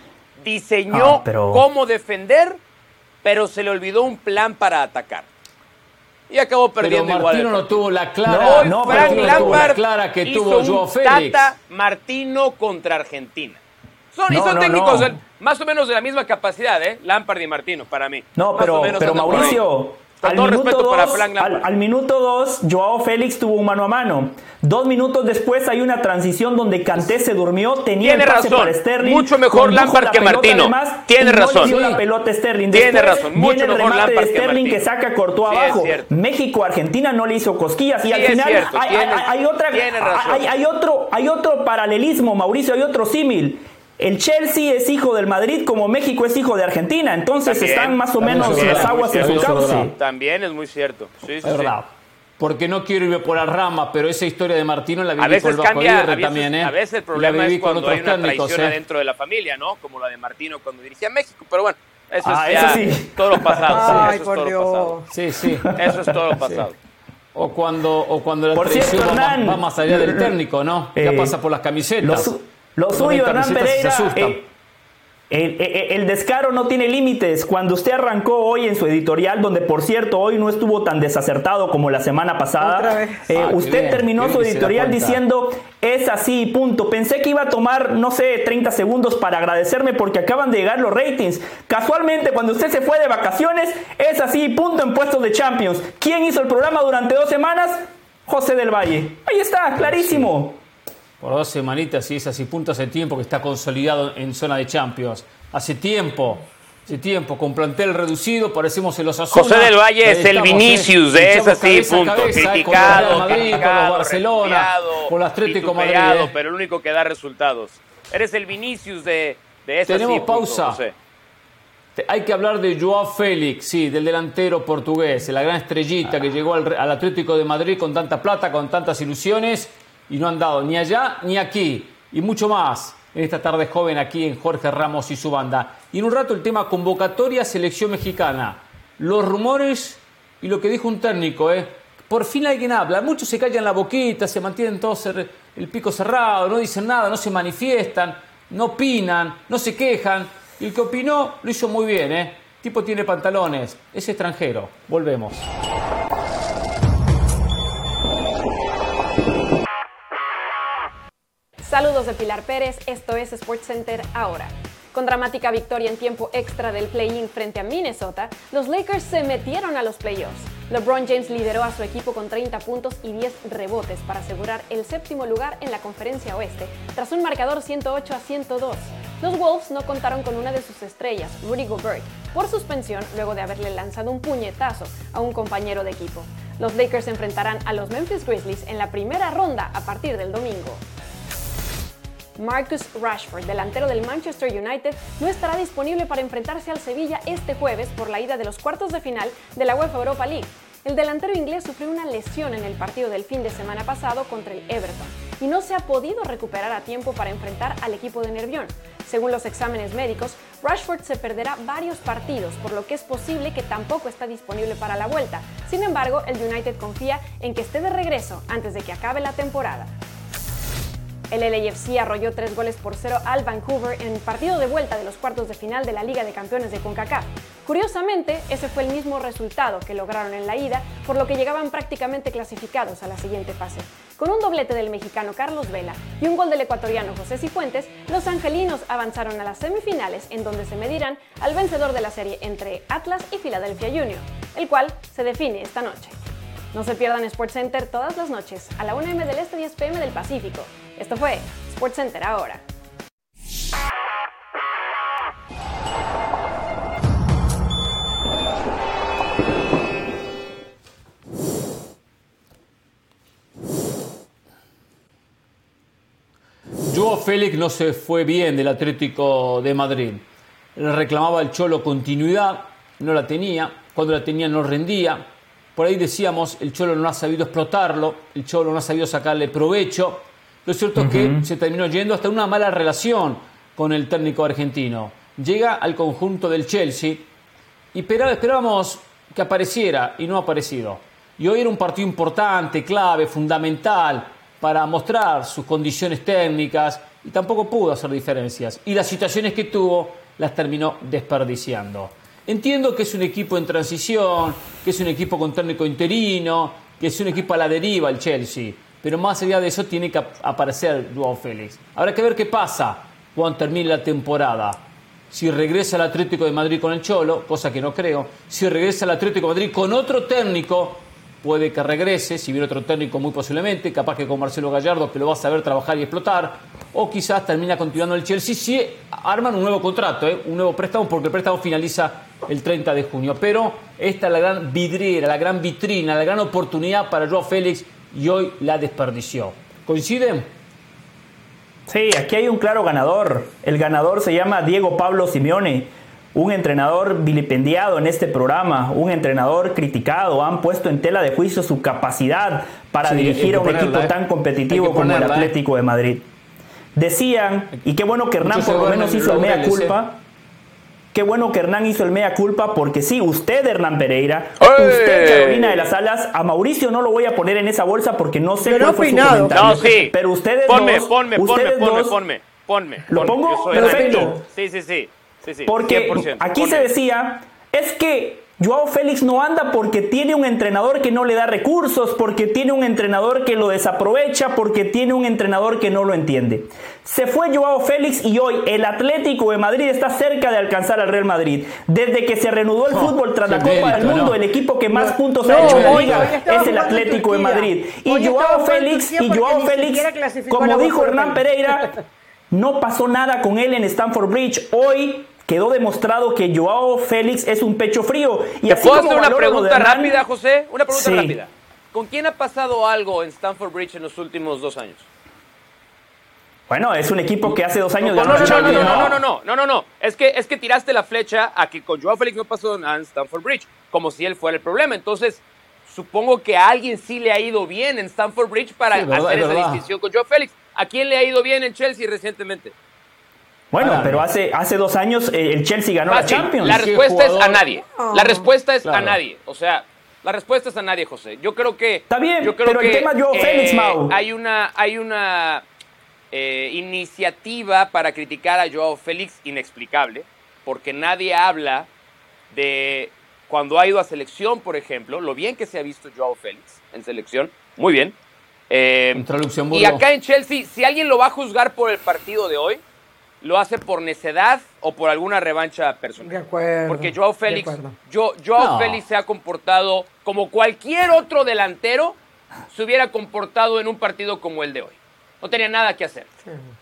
Diseñó Ah, pero- cómo defender, pero se le olvidó un plan para atacar. Y acabó Pero perdiendo igual. el Martino no partido. tuvo la clara, no, Frank no tuvo la Lampard clara que hizo tuvo un Joao Félix. Tata Martino contra Argentina. Son, y No, son no, técnicos no. más o menos de la misma capacidad, ¿eh? Lampard y Martino, para mí. No, Más pero, o menos pero. Mauricio, Con al todo minuto, respeto para dos, Frank Lampard. al, al minuto 2, Joao Félix tuvo un mano a mano. Dos minutos después hay una transición donde Kanté se durmió, tenía Tiene el pase razón. para Sterling. Mucho mejor Lampard la que Martino. además, Tiene no razón. dio la pelota Sterling. Tiene Después razón. Mucho viene el mejor remate Lampard de que Sterling que, Martino. saca Courtois Sí, abajo. México Argentina no le hizo cosquillas y Sí, al final hay, Tiene- hay- hay otra tiene hay otro hay otro paralelismo, Mauricio, hay otro símil. El Chelsea es hijo del Madrid como México es hijo de Argentina, entonces También, están más o menos las aguas en su cauce. También es muy cierto. Sí, Es sí. verdad. Porque no quiero irme por las ramas, pero esa historia de Martino la A viví con veces el cambia, Aguirre a veces, también, ¿eh? a veces el problema es cuando hay una técnicos, traición ¿eh? adentro de la familia, ¿no? Como la de Martino cuando dirigía a México. Pero bueno, eso Ah, es ya eso sí. todo lo pasado. Ay, eso por es todo Dios. lo pasado. Sí, sí. Eso es todo lo pasado. O cuando, o cuando la Por traición cierto, va, más- Hernán, va más allá del técnico, ¿no? ya eh, pasa por las camisetas. Lo suyo, Hernán Pereira, eh, el, el- el descaro no tiene límites. Cuando usted arrancó hoy en su editorial, donde por cierto hoy no estuvo tan desacertado como la semana pasada, eh, Ah, usted bien, terminó su editorial diciendo es así, punto. Pensé que iba a tomar, no sé, 30 segundos para agradecerme porque acaban de llegar los ratings. Casualmente, cuando usted se fue de vacaciones, es así, punto en puestos de Champions. ¿Quién hizo el programa durante dos semanas? José del Valle. Ahí está, clarísimo. Por dos semanitas y es así, punto hace tiempo que está consolidado en zona de Champions. Hace tiempo, hace tiempo, con plantel reducido, parecemos en los Asuna. José del Valle es el Vinicius de ese ese sí, punto. Criticado, Madrid, con criticado, los Barcelona, con el Atlético Madrid. ¿eh? pero el único que da resultados. Eres el Vinicius de, de ese Tenemos sí, punto, pausa. José. Hay que hablar de Joao Félix, sí, del delantero portugués, la gran estrellita que llegó al, al Atlético de Madrid con tanta plata, con tantas ilusiones y no han dado ni allá ni aquí. Y mucho más en esta tarde joven aquí en Jorge Ramos y su banda. Y en un rato el tema convocatoria selección mexicana. Los rumores y lo que dijo un técnico, ¿eh? Por fin alguien habla. Muchos se callan la boquita, se mantienen todos el pico cerrado, no dicen nada, no se manifiestan, no opinan, no se quejan. Y el que opinó lo hizo muy bien, ¿eh? Tipo tiene pantalones, es extranjero. Volvemos. Saludos de Pilar Pérez, esto es SportsCenter ahora. Con dramática victoria en tiempo extra del play-in frente a Minnesota, los Lakers se metieron a los playoffs. LeBron James lideró a su equipo con 30 puntos y 10 rebotes para asegurar el séptimo lugar en la conferencia oeste, tras un marcador 108 a 102. los Wolves no contaron con una de sus estrellas, Rudy Gobert, por suspensión luego de haberle lanzado un puñetazo a un compañero de equipo. Los Lakers enfrentarán a los Memphis Grizzlies en la primera ronda a partir del domingo. Marcus Rashford, delantero del Manchester United, no estará disponible para enfrentarse al Sevilla este jueves por la ida de los cuartos de final de la UEFA Europa League. El delantero inglés sufrió una lesión en el partido del fin de semana pasado contra el Everton y no se ha podido recuperar a tiempo para enfrentar al equipo de Nervión. Según los exámenes médicos, Rashford se perderá varios partidos, por lo que es posible que tampoco está disponible para la vuelta. Sin embargo, el United confía en que esté de regreso antes de que acabe la temporada. El LAFC arrolló tres goles por cero al Vancouver en partido de vuelta de los cuartos de final de la Liga de Campeones de CONCACAF. Curiosamente, ese fue el mismo resultado que lograron en la ida, por lo que llegaban prácticamente clasificados a la siguiente fase. Con un doblete del mexicano Carlos Vela y un gol del ecuatoriano José Cifuentes, los angelinos avanzaron a las semifinales en donde se medirán al vencedor de la serie entre Atlas y Philadelphia Junior, el cual se define esta noche. No se pierdan SportsCenter todas las noches a la 1 m del Este 10 pm del Pacífico. Esto fue SportsCenter ahora. Joao Félix no se fue bien del Atlético de Madrid. Le reclamaba el Cholo continuidad, no la tenía. Cuando la tenía no rendía. Por ahí decíamos, el Cholo no ha sabido explotarlo, el Cholo no ha sabido sacarle provecho. Lo cierto es que se terminó yendo hasta una mala relación con el técnico argentino. Llega al conjunto del Chelsea y esperábamos que apareciera y no ha aparecido. Y hoy era un partido importante, clave, fundamental para mostrar sus condiciones técnicas y tampoco pudo hacer diferencias. Y las situaciones que tuvo las terminó desperdiciando. Entiendo que es un equipo en transición, que es un equipo con técnico interino, que es un equipo a la deriva el Chelsea. Pero más allá de eso tiene que aparecer Joao Félix. Habrá que ver qué pasa cuando termine la temporada. Si regresa al Atlético de Madrid con el Cholo, cosa que no creo. Si regresa al Atlético de Madrid con otro técnico, puede que regrese, si viene otro técnico muy posiblemente, capaz que con Marcelo Gallardo, que lo va a saber trabajar y explotar, o quizás termina continuando el Chelsea si arman un nuevo contrato, ¿eh? un nuevo préstamo, porque el préstamo finaliza el 30 de junio. Pero esta es la gran vidriera, la gran vitrina, la gran oportunidad para Joao Félix y hoy la desperdició. ¿Coinciden? Sí, aquí hay un claro ganador. El ganador se llama Diego Pablo Simeone, un entrenador vilipendiado en este programa, un entrenador criticado. Han puesto en tela de juicio su capacidad para Sí, dirigir a un equipo ¿eh? tan competitivo como el ¿eh? Atlético de Madrid. Decían, y qué bueno que Hernán por lo menos hizo el mea ¿eh? culpa. Qué bueno que Hernán hizo el mea culpa porque sí, usted Hernán Pereira, ¡Ey! usted Carolina de las Alas, a Mauricio no lo voy a poner en esa bolsa porque no sé Yo no cuál he fue su comentario. No, sí. Pero ustedes Ponme, dos, ponme, ponme, ustedes ponme, dos- ponme, ponme. ¿Lo ponme. pongo? Perfecto. Sí, sí, sí. sí, sí. Porque 100%, aquí ponme. se decía, es que Joao Félix no anda porque tiene un entrenador que no le da recursos, porque tiene un entrenador que lo desaprovecha, porque tiene un entrenador que no lo entiende. Se fue Joao Félix y hoy el Atlético de Madrid está cerca de alcanzar al Real Madrid. Desde que se reanudó el No, fútbol tras la Copa del Mundo, no. el equipo que más puntos no, ha hecho en la liga es el Atlético de. Madrid. Y Joao Félix y Joao Félix, como dijo Hernán. Pereira, no pasó nada con él en Stamford Bridge. Hoy quedó demostrado que Joao Félix es un pecho frío. Y ¿Te así puedo como hacer una pregunta Hernán- rápida, José? Una pregunta Sí. rápida. ¿Con quién ha pasado algo en Stamford Bridge en los últimos dos años? Bueno, es un equipo que hace dos años No, no, la no, no, no, no, no, no, no, no, no, no. Es que, es que tiraste la flecha a que con Joao Félix no pasó nada en Stamford Bridge, como si él fuera el problema. Entonces, supongo que a alguien sí le ha ido bien en Stamford Bridge para Sí, hacer es esa verdad. distinción con Joao Félix. ¿A quién le ha ido bien en Chelsea recientemente? Bueno, Ah, pero hace, hace dos años eh, el Chelsea ganó la Fácil. Champions. La ¿Qué respuesta es a nadie. La respuesta es a nadie. O sea, la respuesta es a nadie, José. Yo creo que. Está bien, yo creo pero el que, tema Joao Félix, Mau. Hay una, hay una eh, iniciativa para criticar a Joao Félix inexplicable, porque nadie habla de cuando ha ido a selección, por ejemplo, lo bien que se ha visto Joao Félix en selección. Muy bien. Eh, y acá en Chelsea, si alguien lo va a juzgar por el partido de hoy, lo hace por necedad o por alguna revancha personal. De acuerdo. Porque Joao Félix, yo, Joao No. Félix se ha comportado como cualquier otro delantero se hubiera comportado en un partido como el de hoy. No tenía nada que hacer.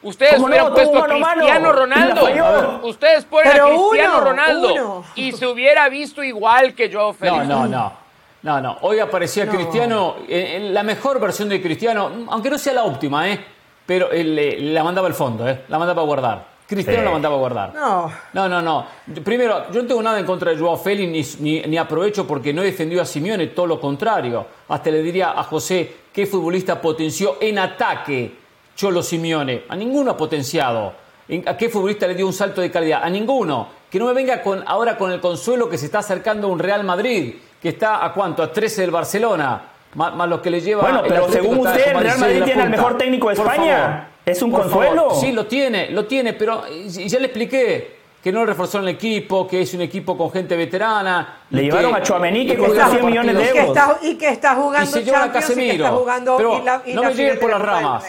Ustedes ¿Cómo no? hubieran Tuvo puesto a. Cristiano Ronaldo. Ustedes ponen Pero a Cristiano uno, Ronaldo uno. y se hubiera visto igual que Joao Félix. No, no, no. No, no. Hoy aparecía Cristiano, eh, en la mejor versión de Cristiano, aunque no sea la óptima, ¿eh? Pero él, eh, la mandaba al fondo, ¿eh? La mandaba a guardar. Cristiano Sí. la mandaba a guardar. No. No, no, no. Primero, yo no tengo nada en contra de Joao Félix, ni, ni, ni aprovecho porque no he defendido a Simeone, todo lo contrario. Hasta le diría a José qué futbolista potenció en ataque Cholo Simeone. A ninguno ha potenciado. ¿En- ¿A qué futbolista le dio un salto de calidad? A ninguno. Que no me venga con, ahora con el consuelo que se está acercando un Real Madrid, que está a cuánto, a 13 del Barcelona. Más, más lo que le lleva. Bueno, pero según usted, el Real 16 de Madrid tiene al mejor técnico de Por España. favor. Es un Por consuelo. favor. Sí, lo tiene, lo tiene, pero ya le expliqué que no reforzaron el equipo, que es un equipo con gente veterana. Le llevaron que- a Tchouaméni, que y costó juega 100 millones de Y que, euros. está, y que está jugando y se llevan a Champions y que está Casemiro. jugando Pero y la, y no la me lleven por las ramas.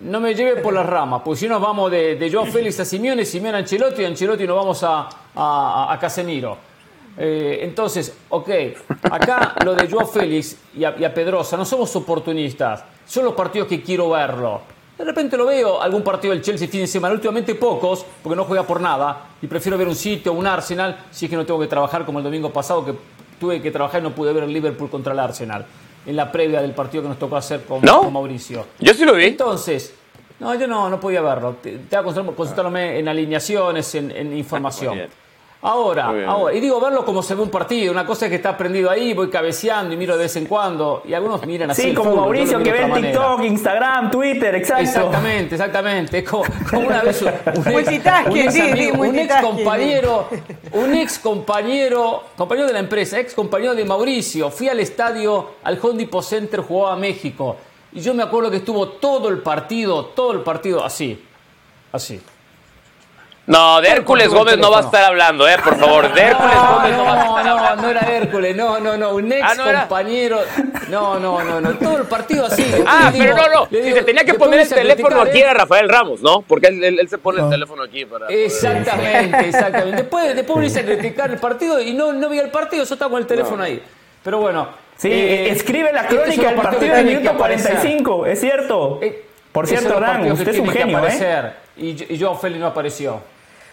No me lleven por las ramas, porque si nos vamos de, de Joao Félix a Simeone, Simeone a Ancelotti, y Ancelotti nos vamos a, a, a Casemiro. Eh, entonces, ok, acá lo de Joao Félix y a, y a Pedrosa, no somos oportunistas, son los partidos que quiero verlo. De repente lo veo, algún partido del Chelsea fin de semana, últimamente pocos, porque no juega por nada, y prefiero ver un sitio, un Arsenal, si es que no tengo que trabajar como el domingo pasado, que tuve que trabajar y no pude ver el Liverpool contra el Arsenal, en la previa del partido que nos tocó hacer con, ¿No? con Mauricio. Yo sí lo vi. Entonces, no, yo no, no podía verlo. Te- Estaba concentrado- concentrándome en alineaciones, en, en información. Ahora, ahora, y digo verlo como se ve un partido, una cosa es que está prendido ahí, voy cabeceando y miro de vez en cuando, y algunos miran así. Sí, como fútbol, Mauricio que ve en manera. TikTok, Instagram, Twitter, exacto. Exactamente, exactamente. Es como, como una vez un, un ex, amigo, un ex compañero, un ex compañero, compañero de la empresa, ex compañero de Mauricio, fui al estadio, al Home Depot Center, jugaba a México. Y yo me acuerdo que estuvo todo el partido, todo el partido así. Así. No, de Hércules Gómez no va a estar hablando, ¿eh? Por favor, de Hércules Gómez no va a No, estar no, hablando. no era Hércules, no, no, no, un ex Ah, ¿no era? compañero. No, no, no, no, todo el partido así. Ah, pero digo- no, no. le Si digo, se tenía que poner el teléfono criticar, aquí ¿eh? era Rafael Ramos, ¿no? Porque él, él- él se pone el teléfono aquí para. Exactamente, [LAUGHS] exactamente. Después, después me hice a criticar el partido y no, no vi el partido, yo estaba con el teléfono ahí. Pero bueno. Sí, eh, escribe la crónica del en tienen que minuto aparecer. 45, es cierto. Por Esos cierto, Hernán, usted es un genio, ¿eh? Y, y Joao Félix no apareció.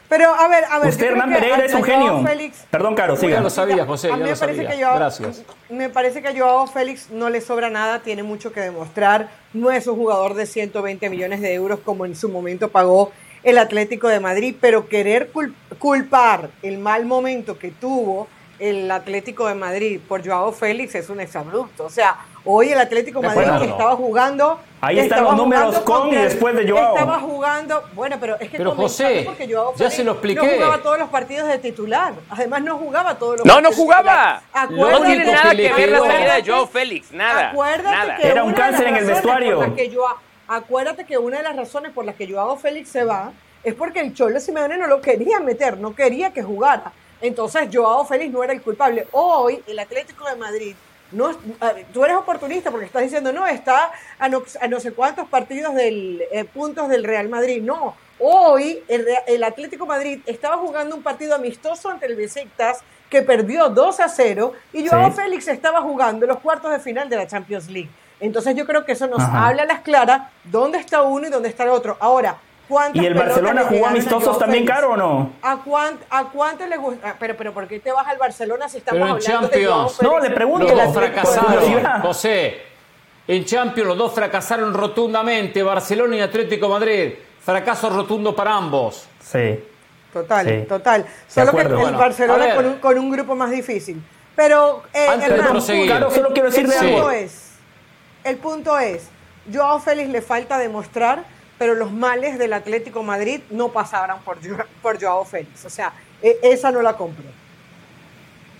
Pero a ver, a ver. Usted, yo Hernán Pereira, a- es un a genio. Félix- Perdón, Caro, Ya siga. lo sabía, José, a ya mí lo me parece sabía. que Joao, Gracias. Me parece que a Joao Félix no le sobra nada, tiene mucho que demostrar. No es un jugador de 120 millones de euros como en su momento pagó el Atlético de Madrid, pero querer cul- culpar el mal momento que tuvo el Atlético de Madrid por Joao Félix es un exabrupto. O sea, hoy el Atlético de Madrid estaba jugando. Ahí están estaba los números jugando con y después de Joao. Estaba jugando, bueno, pero es que Pero, José, porque Joao ya Félix se lo No expliqué. jugaba todos los partidos de titular. Además no jugaba todos los No, partidos no de jugaba. No tiene nada que le que ver la salida de Joao Félix, nada. Acuérdate nada. que Era un una de las cáncer en el razones vestuario. que Joao- acuérdate que una de las razones por las que Joao Félix se va es porque el Cholo Simeone no lo quería meter, no quería que jugara. Entonces Joao Félix no era el culpable. Hoy el Atlético de Madrid no, tú eres oportunista porque estás diciendo, no, está a no, a no sé cuántos partidos del eh, puntos del Real Madrid. No, hoy el, Atlético de Madrid estaba jugando un partido amistoso ante el Besiktas que perdió 2 a 0 y Joao Sí. Félix estaba jugando los cuartos de final de la Champions League. Entonces yo creo que eso nos Ajá. habla a las claras dónde está uno y dónde está el otro. Ahora, ¿cuántas ¿Y el Barcelona jugó amistosos también, Félix? Caro, o no? ¿A, cuán, ¿A cuánto le gusta? Pero, pero ¿por qué te vas al Barcelona si estamos Pero en hablando de Champions. Félix No, le pregunto. Los dos de fracasaron, Madrid? José. En Champions los dos fracasaron rotundamente, Barcelona y Atlético de Madrid. Fracaso rotundo para ambos. Sí. Total, Sí. total. Solo que el Bueno, Barcelona con un, con un grupo más difícil. Pero, eh, Antes de Hernán, proseguir. Claro, solo quiero decirle el punto algo. es, el punto es, Joao Félix le falta demostrar, pero los males del Atlético Madrid no pasaron por, por Joao Félix. O sea, e- esa no la compro.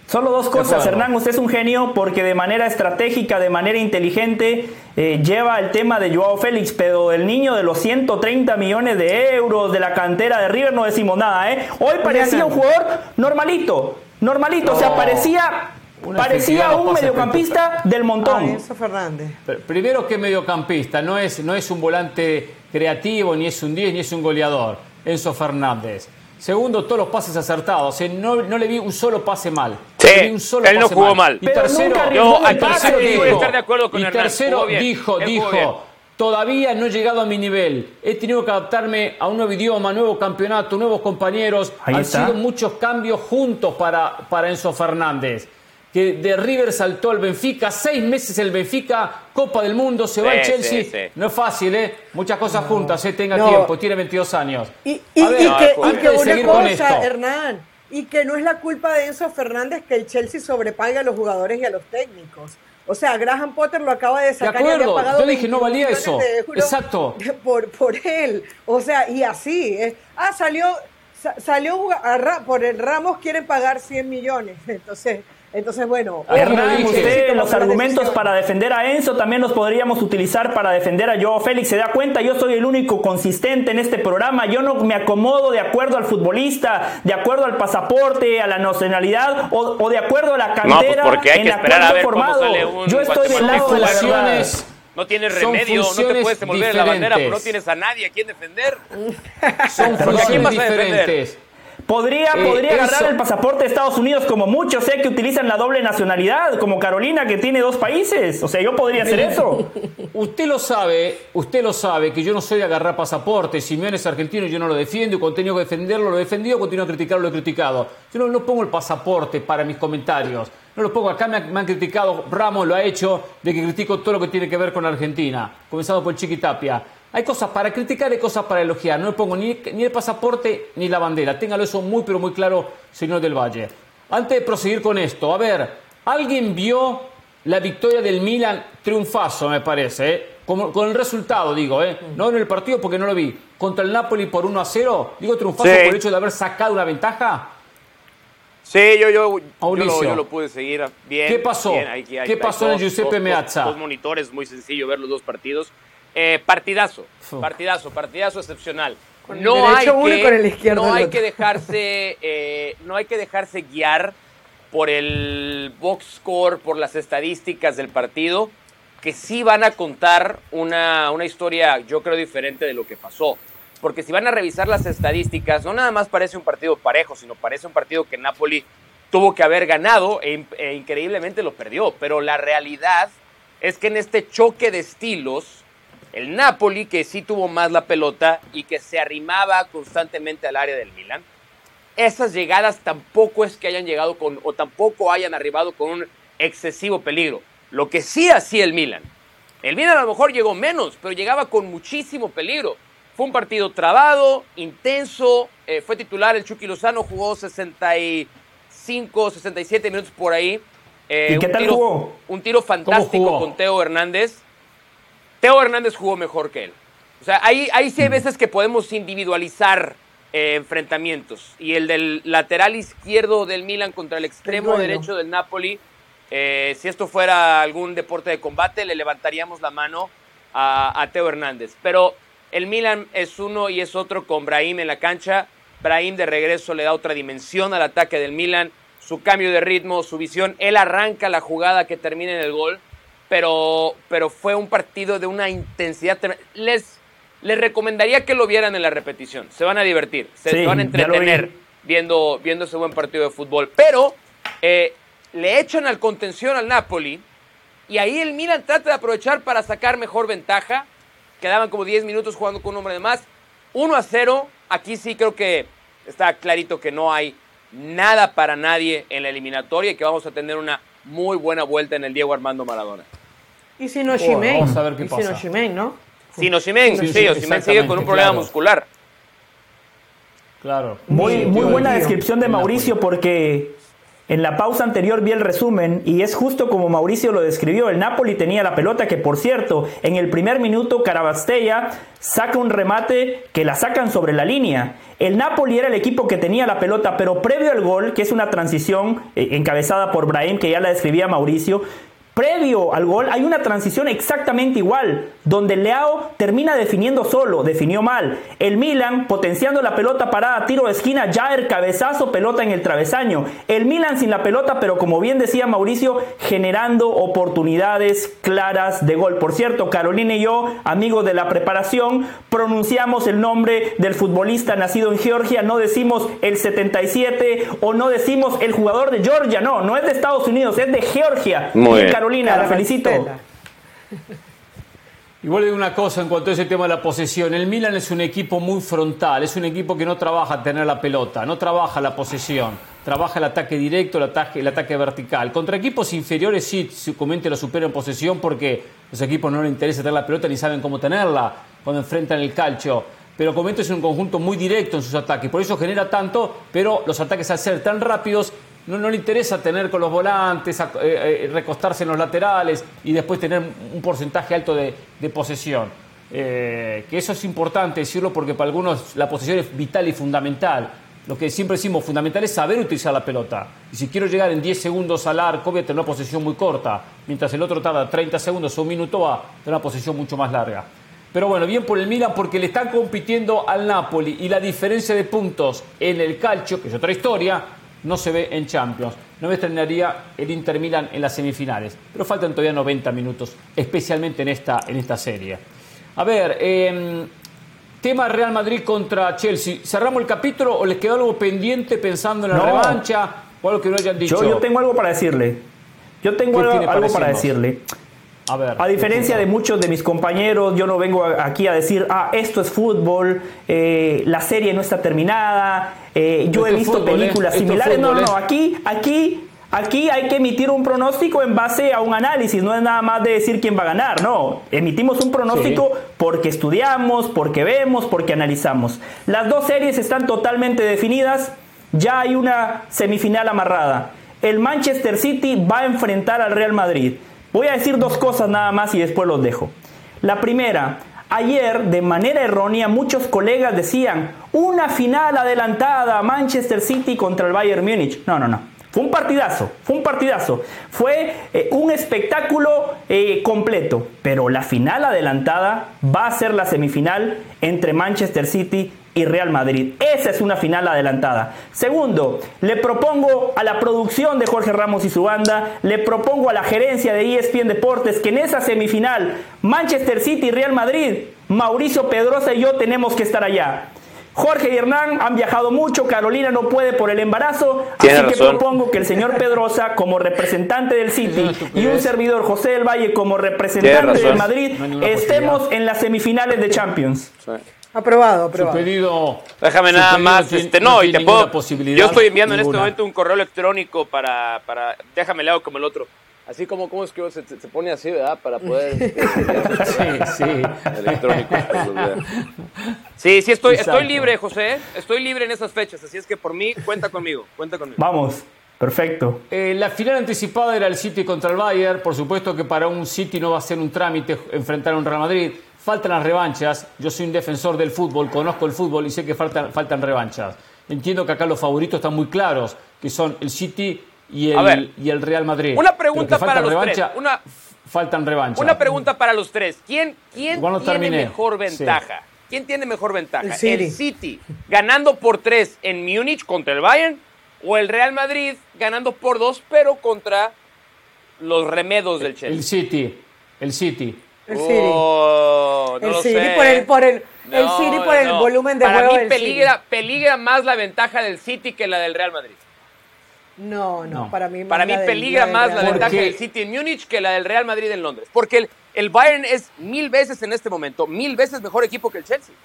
Solo dos cosas. Hernán, usted es un genio porque de manera estratégica, de manera inteligente, eh, lleva el tema de Joao Félix, pero el niño de los 130 millones de euros de la cantera de River no decimos nada, ¿eh? Hoy parecía un jugador normalito, normalito, o sea, No. parecía, Una parecía efectividad un no mediocampista del Ah, montón. Enzo Fernández. Pero Primero que mediocampista, no es, no es un volante creativo, ni es un 10, ni es un goleador. Enzo Fernández. Segundo, todos los pases acertados. eh, No, no le vi un solo pase mal. Sí, No le vi un solo él no pase jugó mal. Y Pero tercero, nunca arriesgó y tercero voy a dijo, estar de acuerdo con y Hernán, tercero bien, dijo, dijo, Todavía no he llegado a mi nivel. He tenido que adaptarme a un nuevo idioma, nuevo campeonato, nuevos compañeros. Ahí Han está. sido muchos cambios juntos para, para Enzo Fernández. Que de River saltó al Benfica, seis meses el Benfica, Copa del Mundo, se va Sí, al Chelsea. sí, sí. No es fácil, ¿eh? Muchas cosas juntas, ¿eh? Tenga No. tiempo, tiene 22 años. Y, y- ver, y que, y que de una cosa, esto. Hernán, y que no es la culpa de Enzo Fernández que el Chelsea sobrepaga a los jugadores y a los técnicos. O sea, Graham Potter lo acaba de sacar y acuerdo, había pagado yo dije, no 21 valía eso. de Exacto. [LAUGHS] Por, por él. O sea, y así. eh. Ah, salió, sa- salió a Ra- por el Ramos quieren pagar 100 millones. [LAUGHS] Entonces, entonces bueno. Hernán, usted los argumentos decisión. para defender a Enzo también los podríamos utilizar para defender a Joao Félix. ¿Se da cuenta? Yo soy el único consistente en este programa. Yo no me acomodo de acuerdo al futbolista, de acuerdo al pasaporte, a la nacionalidad o, o de acuerdo a la No, pues cantera porque hay en que la esperar cual a ver cómo formado. sale un Yo estoy del lado de la verdad. No tienes remedio, no te puedes devolver la bandera, pero no tienes a nadie a quien defender. Son ¿Pero a quién funciones vas a defender? diferentes. Podría, Eh, podría agarrar el pasaporte de Estados Unidos como muchos sé que utilizan la doble nacionalidad, como Carolina que tiene dos países. O sea, yo podría hacer eso. [LAUGHS] Usted lo sabe, usted lo sabe que yo no soy de agarrar pasaportes. Simeone es argentino yo no lo defiendo. Y cuando he tenido que defenderlo, lo he defendido. Tenido que criticarlo, lo he criticado. Yo no, no pongo el pasaporte para mis comentarios. No lo pongo acá. Me, han- me han criticado, Ramos lo ha hecho, de que critico todo lo que tiene que ver con Argentina. Comenzando por Chiqui Tapia. Hay cosas para criticar y cosas para elogiar. No le pongo ni, ni el pasaporte ni la bandera. Téngalo eso muy, pero muy claro, señor del Valle. Antes de proseguir con esto, a ver, ¿alguien vio la victoria del Milan? Triunfazo, me parece, ¿eh? Con el resultado, digo, ¿eh? No en el partido porque no lo vi. Contra el Napoli por 1 a 0. Digo triunfazo Sí. por el hecho de haber sacado una ventaja. Sí, yo, yo, yo, lo, yo lo pude seguir bien. ¿Qué pasó? bien, hay- hay- ¿Qué hay pasó en dos- Giuseppe dos- Meazza? Dos, dos monitores, muy sencillo ver los dos partidos. Eh, partidazo, partidazo, partidazo excepcional. Con no hay uno y que, con el izquierdo no el hay otro. que dejarse, eh, no hay que dejarse guiar por el box score, por las estadísticas del partido, que sí van a contar una, una historia, yo creo, diferente de lo que pasó. Porque si van a revisar las estadísticas, no nada más parece un partido parejo, sino parece un partido que Napoli tuvo que haber ganado e, e increíblemente lo perdió. Pero la realidad es que en este choque de estilos, el Napoli, que sí tuvo más la pelota y que se arrimaba constantemente al área del Milan, esas llegadas tampoco es que hayan llegado con, o tampoco hayan arribado con un excesivo peligro. Lo que sí hacía el Milan. El Milan a lo mejor llegó menos, pero llegaba con muchísimo peligro. Fue un partido trabado, intenso, eh, fue titular el Chucky Lozano, jugó 65, 67 minutos por ahí. Eh, ¿Y qué un tal tiro, jugó? Un tiro fantástico con Teo Hernández. Teo Hernández jugó mejor que él. O sea, ahí, ahí sí hay veces que podemos individualizar eh, enfrentamientos. Y el del lateral izquierdo del Milan contra el extremo derecho del Napoli, eh, si esto fuera algún deporte de combate, le levantaríamos la mano a, a Teo Hernández. Pero el Milan es uno y es otro con Brahim en la cancha. Brahim de regreso le da otra dimensión al ataque del Milan. Su cambio de ritmo, su visión. Él arranca la jugada que termina en el gol. Pero, pero fue un partido de una intensidad. trem- Les, les recomendaría que lo vieran en la repetición. Se van a divertir. Se, Sí, van a entretener viendo, viendo ese buen partido de fútbol. Pero eh, le echan al contención al Napoli. Y ahí el Milan trata de aprovechar para sacar mejor ventaja. Quedaban como 10 minutos jugando con un hombre de más. 1 a 0. Aquí sí creo que está clarito que no hay nada para nadie en la eliminatoria y que vamos a tener una muy buena vuelta en el Diego Armando Maradona. Y si no Osimhen. vamos a ver qué y si no Osimhen, ¿no? Sin Sí, sí, sí, Osimhen sigue con un exactamente, problema claro. muscular. Claro. Muy, Sí, muy tío, buena descripción de Mauricio porque en la pausa anterior vi el resumen y es justo como Mauricio lo describió. El Napoli tenía la pelota que, por cierto, en el primer minuto Carabastella saca un remate que la sacan sobre la línea. El Napoli era el equipo que tenía la pelota, pero previo al gol, que es una transición eh, encabezada por Brahim, que ya la describía Mauricio, Previo al gol hay una transición exactamente igual, donde Leao termina definiendo solo, definió mal. El Milan potenciando la pelota parada, tiro de esquina, Jair cabezazo, pelota en el travesaño. El Milan sin la pelota, pero como bien decía Mauricio, generando oportunidades claras de gol. Por cierto, Carolina y yo, amigos de la preparación, pronunciamos el nombre del futbolista nacido en Georgia, no decimos el 77 o no decimos el jugador de Georgia, no, no es de Estados Unidos, es de Georgia. Muy Bien. Carolina, la felicito. Igual digo una cosa en cuanto a ese tema de la posesión. El Milan es un equipo muy frontal, es un equipo que no trabaja tener la pelota, no trabaja la posesión, trabaja el ataque directo, el ataque, el ataque vertical. Contra equipos inferiores sí, comúnmente lo superan en posesión porque los equipos no les interesa tener la pelota ni saben cómo tenerla cuando enfrentan el calcio. Pero comúnmente es un conjunto muy directo en sus ataques, por eso genera tanto, pero los ataques al ser tan rápidos no, le interesa tener con los volantes, eh, eh, recostarse en los laterales y después tener un porcentaje alto de, posesión. Eh, que eso es importante decirlo porque para algunos la posesión es vital y fundamental. Lo que siempre decimos fundamental es saber utilizar la pelota. Y si quiero llegar en 10 segundos al arco, voy a tener una posesión muy corta, mientras el otro tarda 30 segundos o un minuto, va a tener una posesión mucho más larga. Pero bueno, bien por el Milan porque le están compitiendo al Napoli y la diferencia de puntos en el calcio, que es otra historia, no se ve en Champions. No me extrañaría el Inter Milan en las semifinales, pero faltan todavía 90 minutos, especialmente en esta, en esta serie. A ver, em, tema Real Madrid contra Chelsea. ¿Cerramos el capítulo o les quedó algo pendiente pensando en la revancha o algo que no hayan dicho? Yo, yo tengo algo para decirle. Yo tengo algo, para decirle. A, ver, a diferencia de muchos de mis compañeros, yo no vengo aquí a decir, ah, esto es fútbol, eh, la serie no está terminada, eh, yo he visto películas similares. no, no, no, aquí, aquí, aquí hay que emitir un pronóstico en base a un análisis, no es nada más de decir quién va a ganar, no. Emitimos un pronóstico porque estudiamos, porque vemos, porque analizamos. Las dos series están totalmente definidas, ya hay una semifinal amarrada. El Manchester City va a enfrentar al Real Madrid. Voy a decir dos cosas nada más y después los dejo. La primera, ayer de manera errónea muchos colegas decían una final adelantada Manchester City contra el Bayern Múnich. No, no, no. Fue un partidazo, fue un partidazo. Fue eh, un espectáculo eh, completo. Pero la final adelantada va a ser la semifinal entre Manchester City y Real Madrid. Esa es una final adelantada. Segundo, le propongo a la producción de Jorge Ramos y su banda, le propongo a la gerencia de ESPN Deportes que en esa semifinal, Manchester City y Real Madrid, Mauricio Pedrosa y yo tenemos que estar allá. Jorge y Hernán han viajado mucho, Carolina no puede por el embarazo, así que propongo que el señor Pedrosa como representante del City y un servidor José del Valle como representante del Madrid estemos en las semifinales de Champions. Aprobado, aprobado. Su pedido, Déjame nada más, este, no, y te puedo. Yo estoy enviando en este momento un correo electrónico para, para déjame le hago como el otro. Así como, ¿cómo es que se, se pone así, verdad? Para poder... [LAUGHS] sí, sí. Electrónico. [LAUGHS] Sí, sí, estoy, estoy libre, José. Estoy libre en esas fechas, así es que por mí, cuenta conmigo, cuenta conmigo. Vamos, perfecto. Eh, la final anticipada era el City contra el Bayern. Por supuesto que para un City no va a ser un trámite enfrentar a un Real Madrid. Faltan las revanchas. Yo soy un defensor del fútbol, conozco el fútbol y sé que faltan, faltan revanchas. Entiendo que acá los favoritos están muy claros, que son el City y el, y el Real Madrid. Una pregunta para los tres. Una, faltan revanchas. Una pregunta para los tres. ¿Quién, quién tiene mejor ventaja? ¿Quién tiene mejor ventaja? El City. ganando por tres en Múnich contra el Bayern o el Real Madrid ganando por dos pero contra los remedos del Chelsea. El City. El City. El City. Oh, el City por el, por el, el City por el volumen de Para juego mí peligra, peligra más la ventaja del City que la del Real Madrid. No, no, para mí Para mí peligra más la ventaja del City en Múnich que la del Real Madrid en Londres. Porque el, el, Bayern es mil veces en este momento, mil veces mejor equipo que el Chelsea.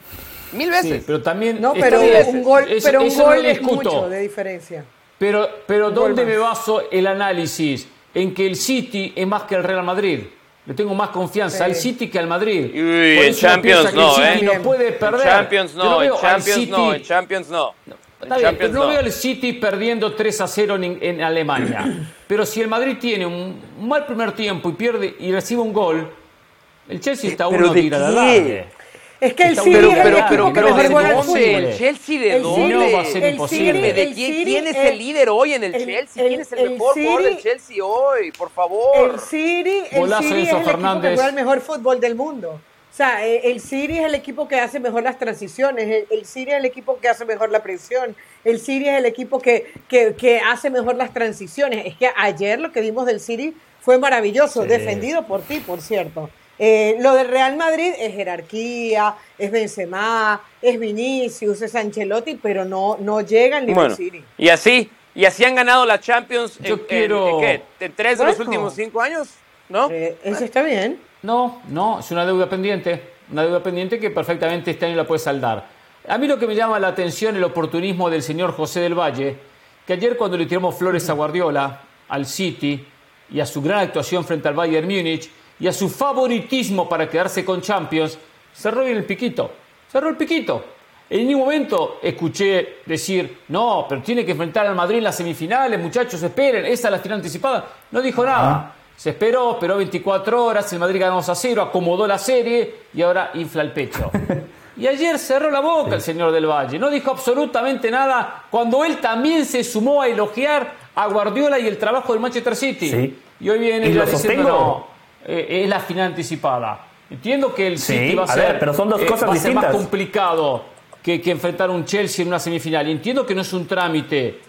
Mil veces. Sí, pero también. No, pero un gol, pero un gol es mucho de diferencia. Pero, pero ¿dónde me baso el análisis? En que el City es más que el Real Madrid. Le tengo más confianza al City que al Madrid. Uy, en Champions no, ¿eh? no puede perder. En Champions no, en Champions no, en Champions no. pero no, veo al City perdiendo 3 a 0 en, Alemania. [COUGHS] pero si el Madrid tiene un mal primer tiempo y pierde y recibe un gol, el Chelsea está uno a tirar adelante. Es que el City es el equipo que mejor juega. ¿El Chelsea de dónde? Va a ser imposible. ¿De quién, quién es el líder hoy en el, Chelsea? ¿Quién es el, mejor jugador del Chelsea hoy? Por favor. El City, el City es el equipo que juega el mejor fútbol del mundo. O sea, eh, el City es el equipo que hace mejor las transiciones, el, City es el equipo que hace mejor la presión, el City es el equipo que, que, que, hace mejor las transiciones. Es que ayer lo que vimos del City fue maravilloso, defendido por ti, por cierto. Eh, lo del Real Madrid es jerarquía, es Benzema, es Vinicius, es Ancelotti, pero no, no llega al nivel City. Y así, y así han ganado la Champions en, tres de los últimos cinco años, ¿no? Eh, eso está bien. No, no, es una deuda pendiente. Una deuda pendiente que perfectamente este año la puede saldar. A mí lo que me llama la atención es el oportunismo del señor José del Valle, que ayer cuando le tiramos flores a Guardiola, al City y a su gran actuación frente al Bayern Múnich y a su favoritismo para quedarse con Champions, cerró bien el piquito. Cerró el piquito. En ningún momento escuché decir, no, pero tiene que enfrentar al Madrid en las semifinales, muchachos, esperen, esa es la final anticipada. No dijo nada. Se esperó, esperó 24 horas, el Madrid ganó 2 a 0, acomodó la serie y ahora infla el pecho. [LAUGHS] Y ayer cerró la boca el señor del Valle, no dijo absolutamente nada cuando él también se sumó a elogiar a Guardiola y el trabajo del Manchester City. Y hoy viene Y ya lo diciendo, sostengo. no, eh, es la final anticipada. Entiendo que el Sí, City va a, a ser, ver, pero son dos eh, cosas va ser más distintas. complicado que, que enfrentar un Chelsea en una semifinal. Y entiendo que no es un trámite.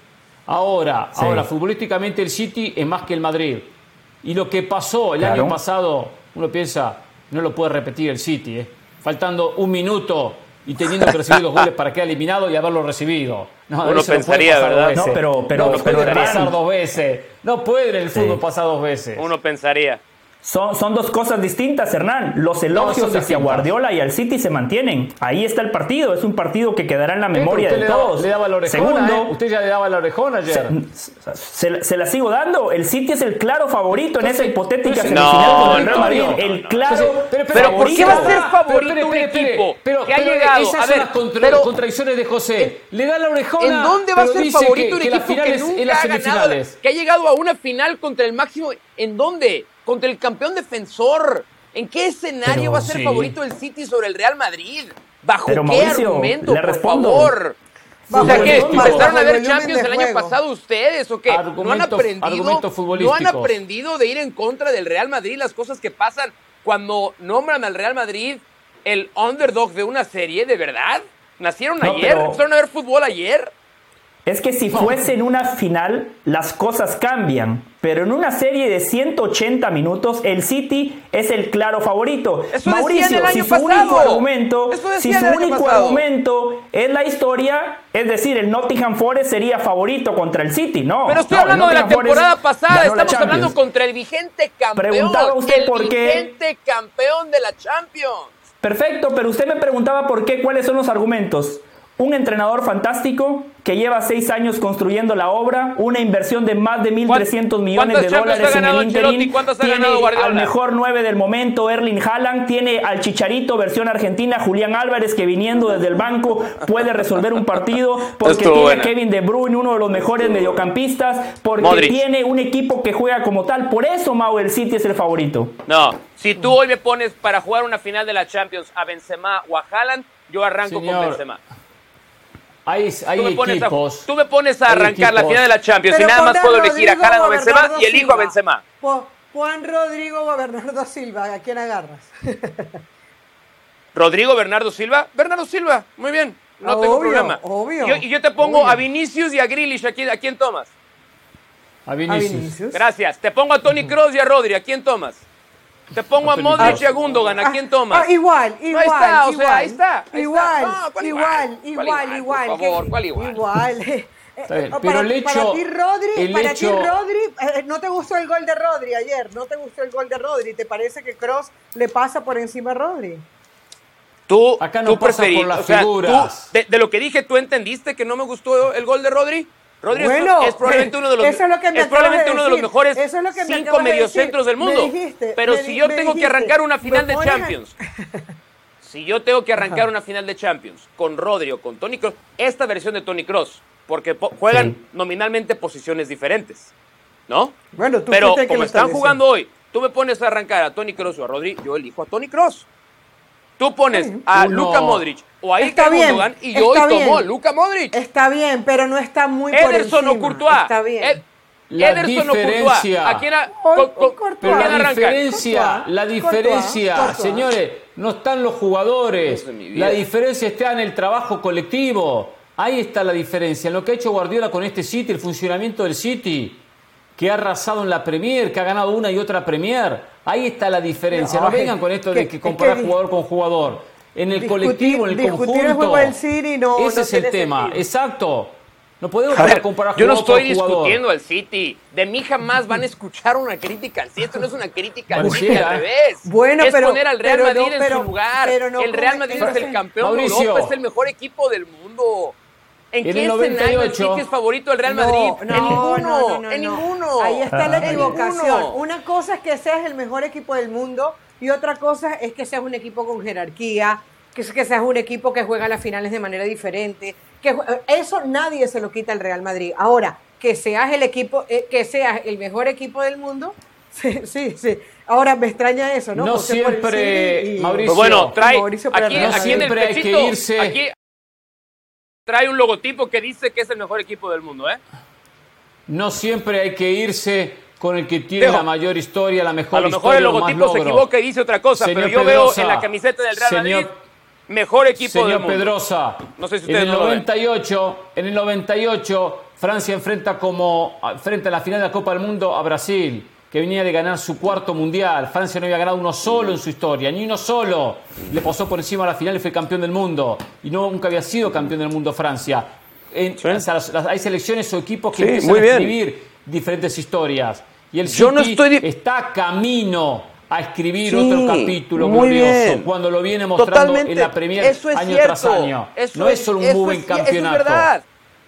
Ahora, Sí. ahora, futbolísticamente el City es más que el Madrid. Y lo que pasó el Claro. año pasado, uno piensa, no lo puede repetir el City, ¿eh? faltando un minuto y teniendo que recibir dos [LAUGHS] goles para quedar eliminado y haberlo recibido. No, Uno pensaría, ¿verdad? No, pero- pero- no pero puede pasar dos veces. No puede en el Sí. fútbol pasar dos veces. Uno pensaría. Son, son dos cosas distintas, Hernán. Los elogios hacia distintas. Guardiola y al City se mantienen. Ahí está el partido. Es un partido que quedará en la memoria usted de todos. le daba la orejona, Segundo, ¿eh? Usted ya le daba la orejona ayer. se, se- se la sigo dando. El City es el claro favorito en esa hipotética entonces- semifinal No, con el Real Madrid. no, no, el claro Entonces, pero, Pero ¿por qué va a ser favorito pero, un equipo pero, que ha llegado? Esas A son las contra- pero- contradicciones de José. Le da la orejona. ¿En dónde va a ser favorito que, un que equipo que en nunca las ha ganado? semifinales? Que ha llegado a una final contra el máximo. ¿En dónde? Contra el campeón defensor. ¿En qué escenario Pero va a ser sí. favorito el City sobre el Real Madrid? ¿Bajo Pero, qué Mauricio, argumento, le por respondo. favor? Bajo o sea, volumen- ¿Empezaron a ver Champions el año pasado ustedes o qué? ¿No han aprendido? ¿No han aprendido de ir en contra del Real Madrid? Las cosas que pasan cuando nombran al Real Madrid el underdog de una serie, ¿de verdad? ¿Nacieron No, ayer? pero- ¿Empezaron a ver fútbol ayer? Es que si fuese en una final, las cosas cambian. Pero en una serie de 180 minutos, el City es el claro favorito. Eso Mauricio, si su único pasado. argumento, Eso si su único pasado. argumento es la historia, es decir, el Nottingham Forest sería favorito contra el City, no. Pero estoy no, hablando de la Nottingham Forest temporada pasada. Estamos hablando contra el vigente campeón. Preguntaba usted el por qué. vigente campeón de la Champions. Perfecto, pero usted me preguntaba por qué, cuáles son los argumentos. Un entrenador fantástico que lleva seis años construyendo la obra, una inversión de más de 1.300 millones de dólares en el interín. ¿Cuántas ha Tiene ganado Guardiola? al mejor 9 del momento, Erling Haaland. Tiene al Chicharito, versión argentina, Julián Álvarez, que viniendo desde el banco puede resolver un partido. [LAUGHS] Porque Estuvo tiene buena. a Kevin De Bruyne, uno de los mejores mediocampistas. Porque Modric. tiene un equipo que juega como tal. Por eso, Mau, el City es el favorito. No, si tú hoy me pones para jugar una final de la Champions a Benzema o a Haaland, yo arranco Señor, con Benzema. Hay, hay Tú me, pones a, tú me pones a arrancar la final de la Champions Pero y nada más puedo elegir a Haaland o Benzema Bernardo y elijo a Silva. Benzema. Juan Rodrigo o Bernardo Silva, ¿a quién agarras? [LAUGHS] Rodrigo Bernardo Silva. Bernardo Silva, muy bien. No Ah, tengo obvio, problema. obvio, Y yo, y yo te pongo obvio. a Vinicius y a Grealish. ¿A quién, a quién tomas? A A Vinicius. Vinicius. Gracias. Te pongo a Tony Kroos y a Rodri. ¿A quién tomas? Te pongo a Modric y a Gundogan. ¿A quién tomas? Ah, igual, No, igual. ahí está, o sea, igual, ahí está, ahí igual, está. No, ¿cuál igual, igual? igual, ¿Cuál igual, igual? Por favor, ¿cuál igual? Igual. [LAUGHS] Está bien, pero para, el para hecho- ti, Rodri, el para hecho- ti, Rodri, eh, ¿no te gustó el gol de Rodri ayer? ¿No te gustó el gol de Rodri? ¿Te parece que Cross le pasa por encima a Rodri? Tú, Acá no tú pasa preferí- por las o sea, tú, figuras. de, de lo que dije, ¿tú entendiste que no me gustó el gol de Rodri? Rodri es- Bueno, es, probablemente uno de los, eso es lo que me es probablemente acabas de uno de los decir. mejores Eso es lo que me cinco de mediocentros del mundo. Me dijiste, Pero me si yo tengo que arrancar una final de a- Champions, si yo tengo que arrancar una final de Champions con Rodri o con Tony Cross, esta versión de Tony Cross, porque po- juegan Sí. nominalmente posiciones diferentes, ¿no? Bueno, tú Pero como están jugando hoy, tú me pones a arrancar a Tony Cross o a Rodri, yo elijo a Tony Cross. Tú pones a Uno. Luka Modric o a Está Ilkay Gundogan y yo hoy tomo a. Luka Modric. Está bien, pero no está muy por Ederson o encima. Courtois. Está bien. Ed- La Ederson o Courtois. diferencia. ¿A quién, a- Hoy- con- con- hoy Courtois. Pero ¿con la diferencia, Courtois, la diferencia, Courtois, señores, no están los jugadores. La diferencia está en el trabajo colectivo. Ahí está la diferencia. En lo que ha hecho Guardiola con este City, el funcionamiento del City, que ha arrasado en la Premier, que ha ganado una y otra Premier. Ahí está la diferencia. No vengan con esto de que- que comparar que jugador con jugador. En el discutir- colectivo, en el discutir conjunto. el juego del City no- Ese no es el tema. sentido. Exacto. No podemos A ver, comparar yo no estoy discutiendo al City. De mí jamás van a escuchar una crítica al City. Esto no es una crítica al. City, al revés. Bueno, es pero- poner al Real pero no, Madrid en pero- su lugar. pero no el Real Madrid pero- es el campeón de. Europa, es el mejor equipo del mundo. ¿En En qué el escenario el 98? City es favorito del Real Madrid? no, en ninguno. no, no, no, en no. ninguno. Ahí está la equivocación. ninguno. Una cosa es que seas el mejor equipo del mundo y otra cosa es que seas un equipo con jerarquía, que, seas un equipo que juega las finales de manera diferente. Que eso nadie se lo quita al Real Madrid. Ahora, que seas el equipo, eh, que seas el mejor equipo del mundo, [LAUGHS] sí, sí, sí. Ahora me extraña eso, ¿no? No José el siempre, y- Mauricio. Pues bueno, trae Mauricio aquí, No aquí en el siempre hay que pechito, irse. aquí trae un logotipo que dice que es el mejor equipo del mundo, ¿eh? No siempre hay que irse con el que tiene Dejo. la mayor historia, la mejor A lo historia. mejor el logotipo se equivoca y dice otra cosa, Señor pero yo Pedrosa, veo en la camiseta del Real señor- Madrid mejor equipo Señor del mundo. Pedrosa, No sé si en el no lo ven. 98, en el 98 Francia enfrenta como frente a la final de la Copa del Mundo a Brasil, que venía de ganar su cuarto mundial. Francia no había ganado uno solo en su historia, ni uno solo. Le pasó por encima a la final y fue campeón del mundo. Y no nunca había sido campeón del mundo Francia. En- o sea, las- las- hay selecciones o equipos que Sí, empiezan a bien. escribir diferentes historias. Y el Yo no City estoy está camino a escribir Sí, otro capítulo muy glorioso bien. cuando lo viene mostrando Totalmente. en la Premier Eso es año cierto. tras año. Eso no es solo un buen campeonato. Eso es verdad.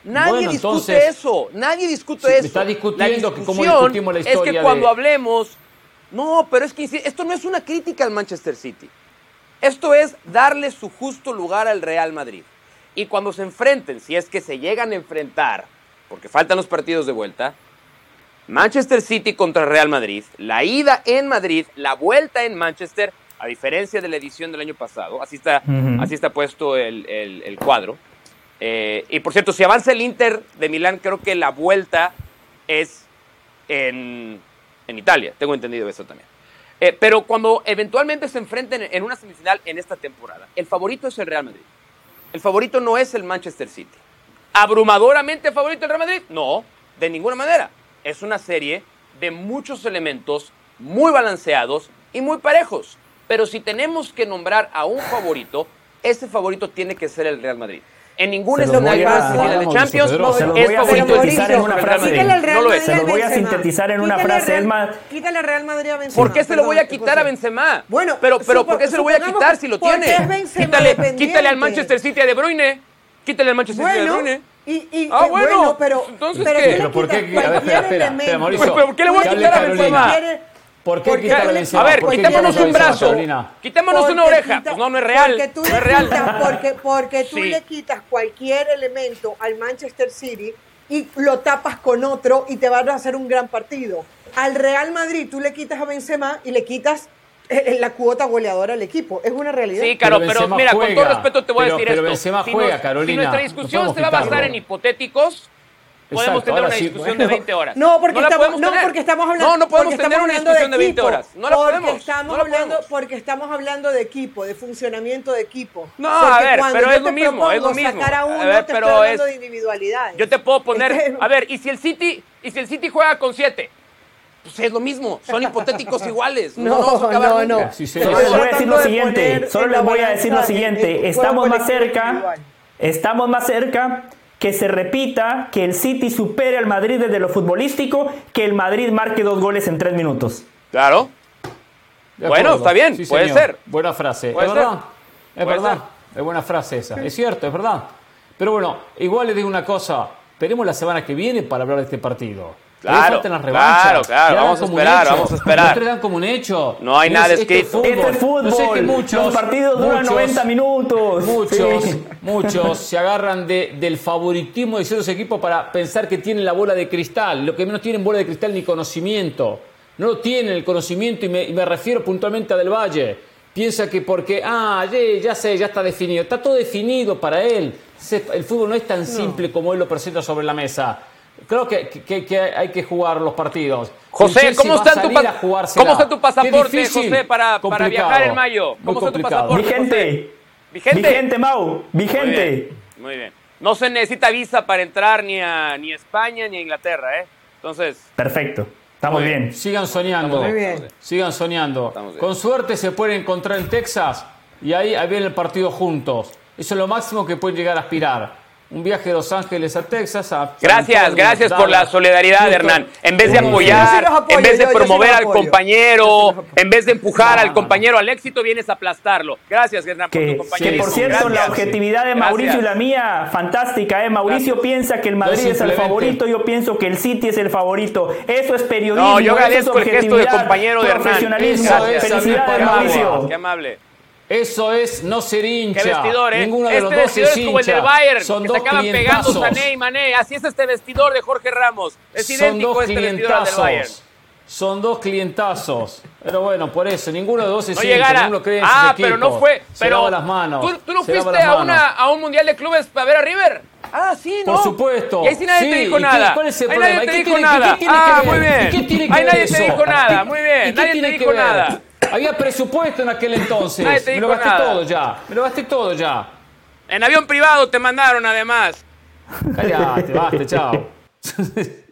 Nadie Bueno, discute entonces- eso. Nadie discute Sí, me eso. está discutiendo la que cómo discutimos la Es historia que de- cuando hablemos. No, pero es que esto no es una crítica al Manchester City. Esto es darle su justo lugar al Real Madrid. Y cuando se enfrenten, si es que se llegan a enfrentar, porque faltan los partidos de vuelta, Manchester City contra Real Madrid, la ida en Madrid, la vuelta en Manchester, a diferencia de la edición del año pasado, así está, así está puesto el, el- el cuadro. Eh, y por cierto, si avanza el Inter de Milán, creo que la vuelta es en, en Italia, tengo entendido eso también. Eh, pero cuando eventualmente se enfrenten en una semifinal en esta temporada, el favorito es el Real Madrid. El favorito no es el Manchester City. ¿Abrumadoramente favorito el Real Madrid? No, de ninguna manera. Es una serie de muchos elementos muy balanceados y muy parejos. Pero si tenemos que nombrar a un favorito, ese favorito tiene que ser el Real Madrid. En ningún escenario a- de la de Champions Pedro, es voy a favorito en una frase. Madrid. Quítale al Real No lo es. Madrid Se los voy a Benzema. sintetizar en una Quítale frase, al es Real- más- Quítale al Real Madrid a Benzema. ¿Por qué se lo voy a quitar a. Benzema? Bueno, pero, pero ¿por qué se lo voy a quitar si lo tiene? es Quítale, quítale al Manchester City a De Bruyne. Quítale al Manchester City a De Bueno, Bruyne. y, y, Ah, eh, bueno, pero, entonces, pero ¿qué? ¿Pero por qué? A ver, espera, cualquier espera, espera, elemento. Mauricio. ¿Pero por qué le voy a quitar a. Benzema? ¿Por qué porque quitarle? A ver, ¿Por qué quitémonos un brazo. Carolina? Quitémonos Porque una oreja. quita- Pues no, no es real. Porque tú, No le es real. quitas, porque, porque tú Sí. le quitas cualquier elemento al Manchester City y lo tapas con otro y te van a hacer un gran partido. Al Real Madrid tú le quitas a Benzema y le quitas eh, la cuota goleadora al equipo. Es una realidad. Sí, Caro, Pero mira, con todo respeto te voy Pero- a decir pero esto. Benzema si juega, nos- Carolina. Si nuestra discusión se va a basar en hipotéticos, podemos Exacto, tener ahora una sí, discusión bueno. de 20 horas. No, porque, no estamos, no, porque estamos hablando. No, no podemos porque tener una discusión de 20 equipo, horas. No la porque podemos. Estamos no la hablando, podemos. porque estamos hablando de equipo, de funcionamiento de equipo. No, Porque a ver, cuando pero yo es lo te mismo, propongo es lo mismo. sacar a A uno, ver, te pero estoy hablando es- de individualidades. Yo te puedo poner, Es que- a ver, y si el City, y si el City juega con 7, pues es lo mismo, son hipotéticos [LAUGHS] iguales. No, No, a no, nunca. no. Sí, sí, Solo sí. les voy a decir lo de siguiente, solo les voy a decir lo siguiente, estamos más cerca, estamos más cerca que se repita que el City supere al Madrid desde lo futbolístico, que el Madrid marque dos goles en tres minutos. Claro. Bueno, está bien, puede señor. ser. Buena frase. Puede es ser. verdad. Es Puede verdad. Es buena frase esa. Es cierto, es verdad. Pero bueno, igual les digo una cosa. Esperemos la semana que viene para hablar de este partido. Claro, las claro, claro, vamos a esperar, vamos a esperar. Dan como un hecho. No hay nada escrito. Este es fútbol, Yo sé que muchos, los partidos duran muchos- 90 minutos. Muchos, Sí. muchos se agarran de- del favoritismo de ciertos equipos para pensar que tienen la bola de cristal. Lo que menos tienen bola de cristal ni conocimiento. No lo tienen el conocimiento y me, y me refiero puntualmente a Del Valle. Piensa que porque, ah, ya, ya sé, ya está definido. Está todo definido para él. El fútbol no es tan simple como él lo presenta sobre la mesa. Creo que, que- que hay que jugar los partidos. José, ¿cómo está, tu. ¿cómo está tu pasaporte, difícil, José, para, para viajar en mayo? ¿Cómo está tu pasaporte? Vigente. ¿Vigente? Vigente, Mau. Muy Vigente. bien, muy bien. No se necesita visa para entrar ni a, ni a España ni a Inglaterra, ¿eh? Entonces, Perfecto. Estamos Muy bien. Sigan soñando. Muy bien. Sigan soñando. Bien. Con suerte se pueden encontrar en Texas y ahí, ahí viene el partido juntos. Eso es lo máximo que pueden llegar a aspirar. Un viaje de Los Ángeles a Texas. A gracias, gracias por la solidaridad, Hernán. En vez de apoyar, en vez de promover al compañero, en vez de empujar al compañero al éxito, vienes a aplastarlo. Gracias, Hernán, que, por tu compañero. Que por cierto, la objetividad de Mauricio y la mía, fantástica, ¿eh? Mauricio piensa que el Madrid es el favorito, yo pienso que el City es el favorito. Eso es periodismo. No, yo agradezco el gesto de compañero de Hernán. Profesionalismo, felicidades, Mauricio. Qué amable. Eso es no ser hincha. Qué vestidor, ¿eh? Ninguno de este los dos vestidor es, es como el del Bayern, Son que dos se acaban pegando clientazos. Sané y Mané. Así es este vestidor de Jorge Ramos. Es Son idéntico dos este vestidor al del Bayern. Son dos clientazos. Pero bueno, por eso, ninguno de los dos es No hincha, ninguno cree en Ah, sus pero no fue. Se Pero las manos. ¿Tú, tú no fuiste a, una, manos. a un mundial de clubes para ver a River? Ah, sí, ¿no? Por supuesto. Y ahí sí nadie te dijo ¿y qué- nada. cuál es el ahí problema? nadie ¿Y te qué dijo nada. qué ah, muy bien. ¿Y qué tiene que ahí nadie te dijo nada. Muy ¿Y bien. Nadie te dijo nada. Había presupuesto en aquel entonces. Nadie te Me lo gasté nada. todo ya. Me lo gasté todo ya. En avión privado te mandaron además. Cállate, basta, chao. [LAUGHS]